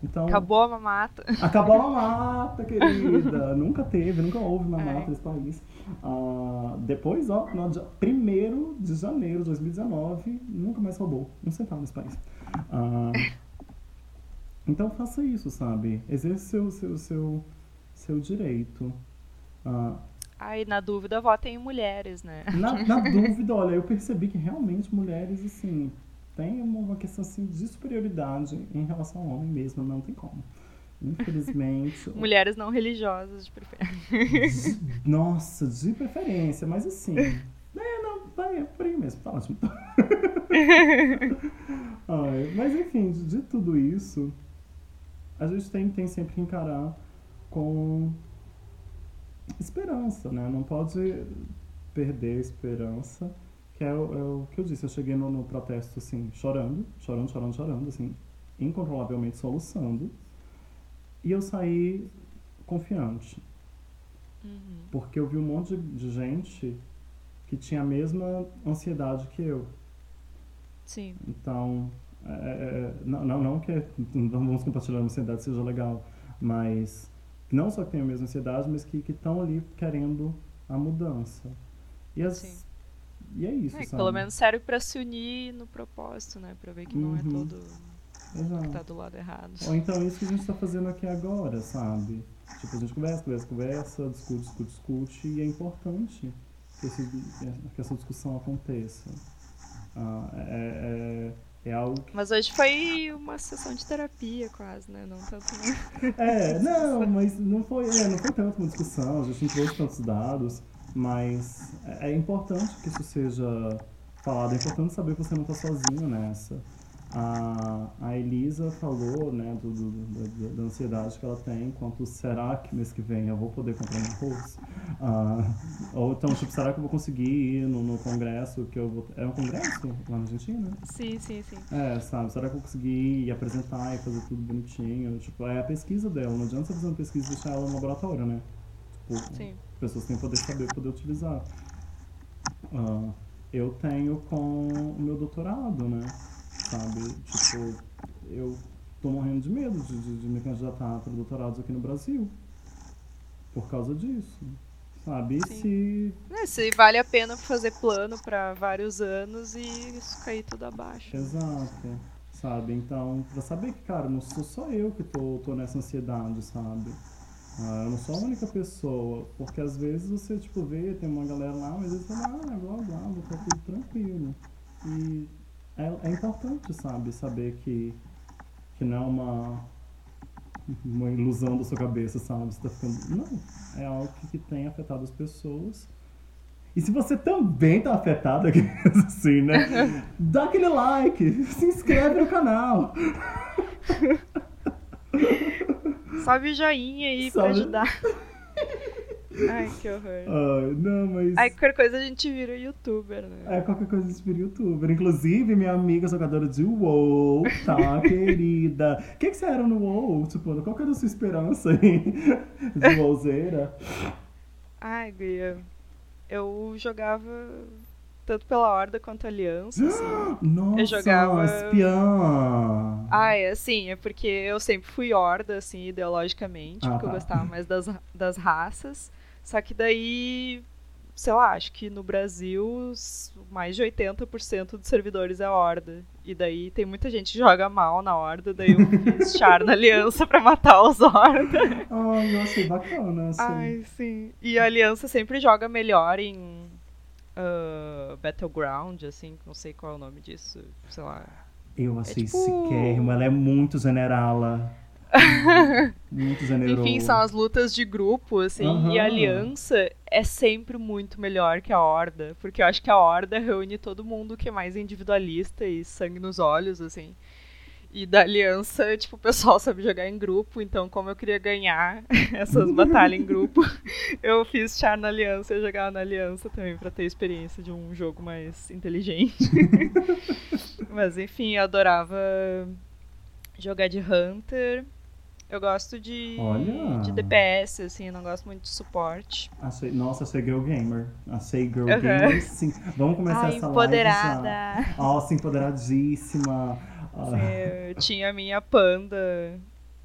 Então, acabou a mamata. Acabou a mamata, querida. nunca teve, nunca houve mamata é. nesse país. Uh, depois, ó, no dia 1 de janeiro de 2019, nunca mais roubou um centavo nesse país. Uh, então faça isso, sabe? Exerça seu, seu, seu, seu direito. Uh, Aí, na dúvida, votem em mulheres, né? Na, na dúvida, olha, eu percebi que realmente mulheres, assim, tem uma questão assim, de superioridade em relação ao homem mesmo, não tem como. Infelizmente. Mulheres não religiosas, de preferência. Nossa, de preferência, mas assim. é, não, vai, é por aí mesmo, tá ótimo. Ai, mas enfim, de, de, tudo isso, a gente tem, tem sempre que encarar com esperança, né? Não pode perder a esperança que é o, é o, que eu disse, eu cheguei no, no, protesto, assim, chorando, chorando, chorando, chorando, assim, incontrolavelmente soluçando. E eu saí confiante. Uhum. Porque eu vi um monte de, de gente que tinha a mesma ansiedade que eu. Sim. Então, é, é, é não, não, não que não vamos compartilhar a ansiedade seja legal, mas não só que tem a mesma ansiedade, mas que estão ali querendo a mudança. E as, Sim. E é isso, é? Pelo menos serve para se unir no propósito, né? Pra ver que não é uhum. é todo Exato. que tá do lado errado. Ou então isso que a gente tá fazendo aqui agora, sabe? Tipo, a gente conversa, conversa, conversa, discute, discute, discute, e é importante que, esse, que essa discussão aconteça. Ah, é, é, é algo que... Mas hoje foi uma sessão de terapia quase, né? Não tanto. Né? É, não, mas não foi, é, não foi tanto uma discussão, a gente não trouxe tantos dados. Mas é, é importante que isso seja falado, é importante saber que você não está sozinho nessa. A, a Elisa falou né, do, do, do, da ansiedade que ela tem quanto será que mês que vem eu vou poder comprar meu arroz? Ah, ou então, tipo, será que eu vou conseguir ir no, no congresso que eu vou... É um congresso lá na Argentina? Sim, sim, sim. É, sabe? Será que eu vou conseguir ir apresentar e fazer tudo bonitinho? Tipo, é a pesquisa dela. Não adianta você fazer uma pesquisa e deixar ela no laboratório, né? Tipo, sim pessoas têm que poder saber, poder utilizar. Uh, eu tenho com o meu doutorado, né? Sabe? Tipo, eu tô morrendo de medo de, de, de me candidatar para doutorados aqui no Brasil. Por causa disso. Sabe? Se... É, se vale a pena fazer plano para vários anos e isso cair tudo abaixo. Exato. Sabe? Então, pra saber que, cara, não sou só eu que tô, tô nessa ansiedade, sabe? Ah, eu não sou a única pessoa, porque às vezes você, tipo, vê, tem uma galera lá, mas eles falam, ah, blá, blá, blá, tá tudo tranquilo. E é, é importante, sabe, saber que, que não é uma... uma ilusão da sua cabeça, sabe? Você tá ficando. Não, é algo que, que tem afetado as pessoas. E se você também tá afetado, assim, né? Dá aquele like, se inscreve no canal. Sobe o joinha aí Sobe. pra ajudar. Ai, que horror. Ai, não, mas. Aí qualquer coisa a gente vira youtuber, né? É, qualquer coisa a gente vira youtuber. Inclusive, minha amiga jogadora de WoW, tá, querida? O que, que você era no WoW? Tipo, qual que era a sua esperança aí? De WoWzeira? Ai, Guia. Eu jogava tanto pela Horda quanto a Aliança, assim. Nossa, eu jogava... espiã! Ah, é assim, é porque eu sempre fui Horda, assim, ideologicamente, ah, porque tá. eu gostava mais das, das raças. Só que daí, sei lá, acho que no Brasil mais de 80% dos servidores é Horda. E daí tem muita gente que joga mal na Horda, daí eu fiz char na Aliança pra matar os Horda. Ai, eu achei bacana, assim. Ai, sim. E a Aliança sempre joga melhor em uh, Battleground, assim, não sei qual é o nome disso, sei lá. Eu achei é, tipo... sequérrimo, ela é muito generala. muito. Enfim, são as lutas de grupo, assim, uhum. e a aliança é sempre muito melhor que a horda, porque eu acho que a horda reúne todo mundo que é mais individualista e sangue nos olhos, assim. E da aliança, tipo, o pessoal sabe jogar em grupo, então como eu queria ganhar essas batalhas em grupo, eu fiz char na aliança e jogar na aliança também para ter experiência de um jogo mais inteligente. Mas enfim, eu adorava jogar de Hunter. Eu gosto de, Olha. de DPS, assim, não gosto muito de suporte. Achei, nossa, achei Girl Gamer. Achei Girl uhum. Gamer, sim. Vamos começar Ai, essa empoderada. live já. Nossa, empoderadíssima. Eu tinha a minha Panda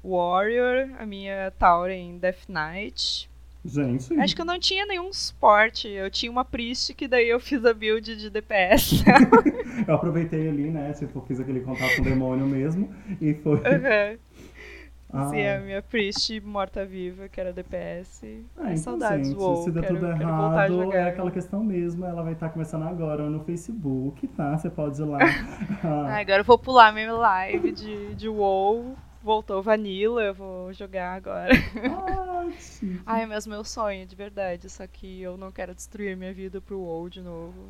Warrior, a minha Tauren Death Knight. Gente. Acho que eu não tinha nenhum suporte. Eu tinha uma Priest que daí eu fiz a build de DPS. eu aproveitei ali, né? Tipo, fiz aquele contato com o demônio mesmo. E foi. Uhum. Ah. Sim, a minha Priest morta-viva, que era DPS. Ah, então, Saudades gente, WoW, Se der quero, tudo errado, é aquela questão mesmo. Ela vai estar tá começando agora no Facebook, tá? Você pode ir lá. ah, agora eu vou pular minha live de, de WoW voltou Vanilla, eu vou jogar agora. Ai, Ai, mas meu sonho, de verdade. Só que eu não quero destruir minha vida pro WoW de novo.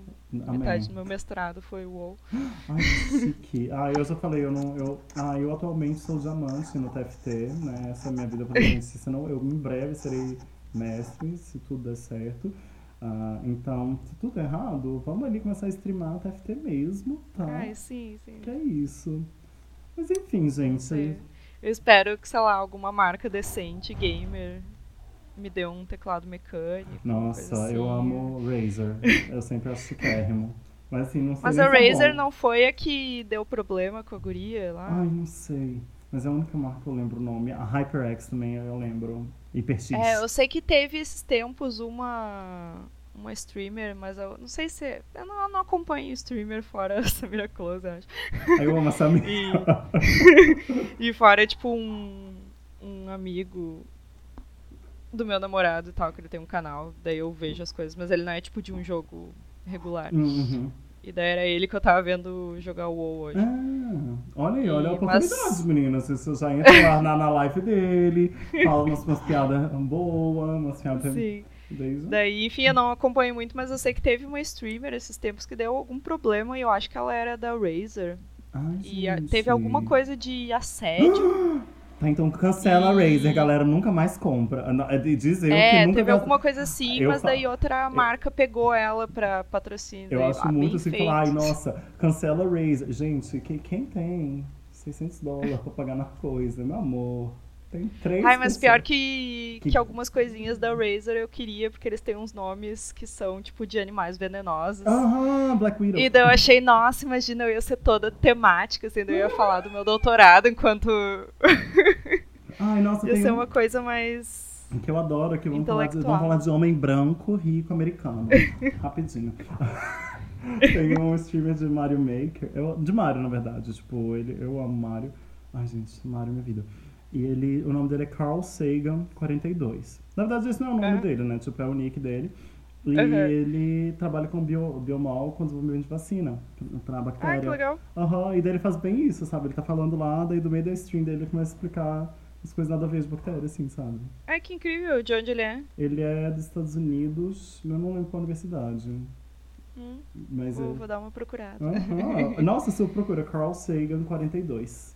Amém. Metade do meu mestrado foi WoW. Ai, que Ah, eu já falei, eu não. Eu, ah, eu atualmente sou diamante no TFT, né? Essa é a minha vida protagonista. Senão eu em breve serei mestre, se tudo der certo. Ah, então, se tudo der errado, vamos ali começar a streamar TFT mesmo, tá? Ai, sim, sim. Que é isso. Mas enfim, gente. Eu espero que, sei lá, alguma marca decente, gamer, me dê um teclado mecânico. Nossa, assim. eu amo Razer. eu sempre acho chiquérrimo. Mas assim, não sei Mas a tá Razer não foi a que deu problema com a guria lá? Ai, não sei. Mas é a única marca que eu lembro o nome. A HyperX também eu lembro. HyperX. É, eu sei que teve esses tempos uma uma streamer, mas eu não sei se. Eu não, eu não acompanho streamer fora a Samira Close, acho. Eu amo a Samira. E, e fora, tipo, um, um amigo do meu namorado e tal, que ele tem um canal, daí eu vejo as coisas, mas ele não é tipo de um jogo regular. Uhum. E daí era ele que eu tava vendo jogar o WoW hoje. Ah, olha aí, olha a oportunidade, mas... meninas. Você já entra lá na, na live dele, fala umas, umas piadas boas, umas piadas. Sim. Daí, enfim, eu não acompanho muito, mas eu sei que teve uma streamer esses tempos que deu algum problema e eu acho que ela era da Razer. Ai, e a, teve alguma coisa de assédio. Tá, então cancela e... a Razer, galera, nunca mais compra. É, diz eu é, que nunca... teve alguma coisa assim, eu mas daí outra marca pegou ela pra patrocínio. Eu acho ah, muito assim, falar, ai, nossa, cancela a Razer. Gente, quem, quem tem 600 dólares pra pagar na coisa, meu amor? Tem três. Ai, mas pior que, que, que algumas coisinhas da Razer eu queria, porque eles têm uns nomes que são, tipo, de animais venenosos. Aham, Black Widow. E daí eu achei, nossa, imagina, eu ia ser toda temática, assim, eu ia falar do meu doutorado enquanto. Ai, nossa, ia ser um... uma coisa mais. Que eu adoro, que vamos falar, de, vamos falar de homem branco, rico, americano. Rapidinho. tem um streamer de Mario Maker. Eu, de Mario, na verdade. Tipo, ele, eu amo Mario. Ai, gente, Mario é minha vida. E ele, o nome dele é Carl Sagan 42. Na verdade, esse não é o nome é. dele, né? Tipo, é o nick dele. E uhum. ele trabalha com bio, biomal com desenvolvimento de vacina pra bactéria. Ah, que legal. Uhum, e daí ele faz bem isso, sabe? Ele tá falando lá, daí do meio da stream dele ele começa a explicar As coisas nada a ver de bactéria, assim, sabe? Ai, que incrível. De onde ele é? Ele é dos Estados Unidos, eu não lembro qual universidade. Hum, Mas vou, é. vou dar uma procurada. Aham. Nossa, se eu procura Carl Sagan 42.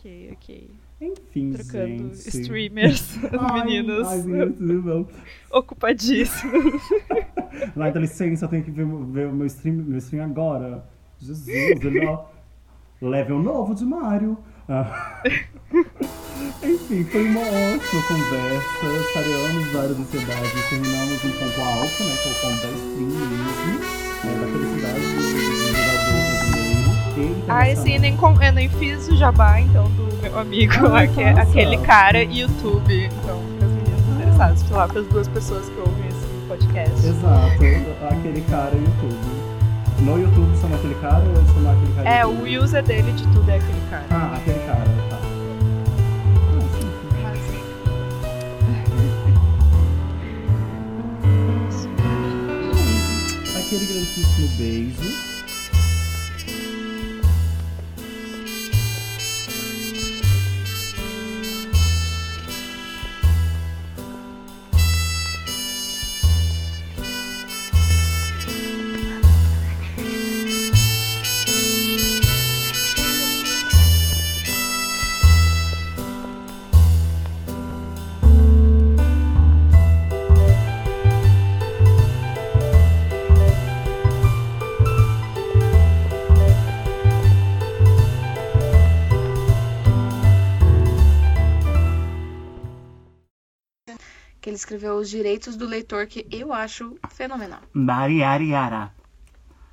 Ok, ok. Enfim, Trocando gente. streamers, Ai, meninos. Ai, meninos, tudo bom. Ocupadíssimos. Ai, dá licença, eu tenho que ver, ver o meu stream, meu stream agora. Jesus, ele ó, level novo de Mario. Ah. Enfim, foi uma ótima conversa. Sareamos várias ansiedades. Terminamos um ponto alto, né? Que é o ponto da stream mesmo. É, da felicidade do, jogador e Ai, sim, nem com- eu nem fiz o jabá, então, do meu amigo Ah, lá, que faça. aquele cara YouTube. Então, para os meninos interessados, sei lá, para as duas pessoas que ouvem esse podcast. Exato, aquele cara YouTube. No YouTube chama aquele cara ou chama aquele cara? É, YouTube? o user dele de tudo é aquele cara. Ah, aquele cara, tá. Ah, sim. Aquele grandíssimo beijo. Escreveu Os Direitos do Leitor, que eu acho fenomenal. Mariariara.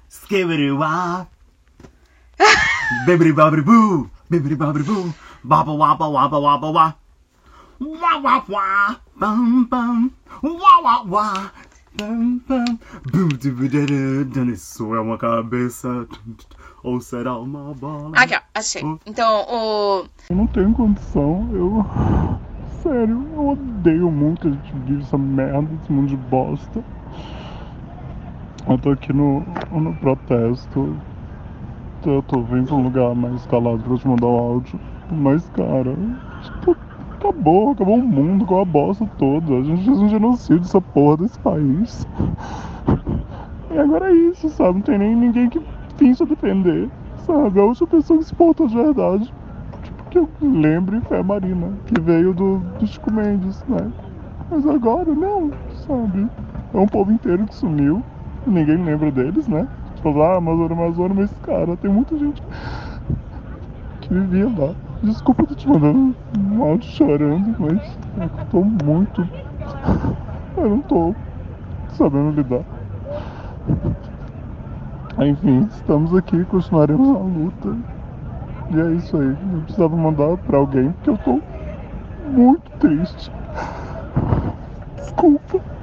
Skibidi-wah. Bibbidi-bobbidi-boo. Bibbidi-bobbidi-boo. Baba-waba-waba-waba-wah. Wah-wah-wah. Bum-bum. Wah-wah-wah. Bum-bum. Bum-du-bu-du-du. Isso é uma cabeça. Ou será uma bola? Aqui, ó, achei. Então, o. Eu não tenho condição, eu. Sério, eu odeio o mundo que a gente vive, essa merda, esse mundo de bosta. Eu tô aqui no, no protesto. Eu tô vindo pra um lugar mais calado pra te mandar o áudio. Mas, cara, tipo, acabou, acabou o mundo com a bosta toda. A gente fez um genocídio dessa porra desse país. E agora é isso, sabe? Não tem nem ninguém que finja defender, sabe? A última pessoa que se portou de verdade que eu lembre foi a Marina, que veio do, do Chico Mendes, né? Mas agora não, sabe? É um povo inteiro que sumiu, ninguém lembra deles, né? Tipo, ah, Amazônia, Amazônia, mas cara, tem muita gente que vivia lá. Desculpa eu tô te mandando um áudio chorando, mas eu tô muito. Eu não tô sabendo lidar. Enfim, estamos aqui, continuaremos na luta. E é isso aí. Eu precisava mandar pra alguém porque eu tô muito triste. Desculpa.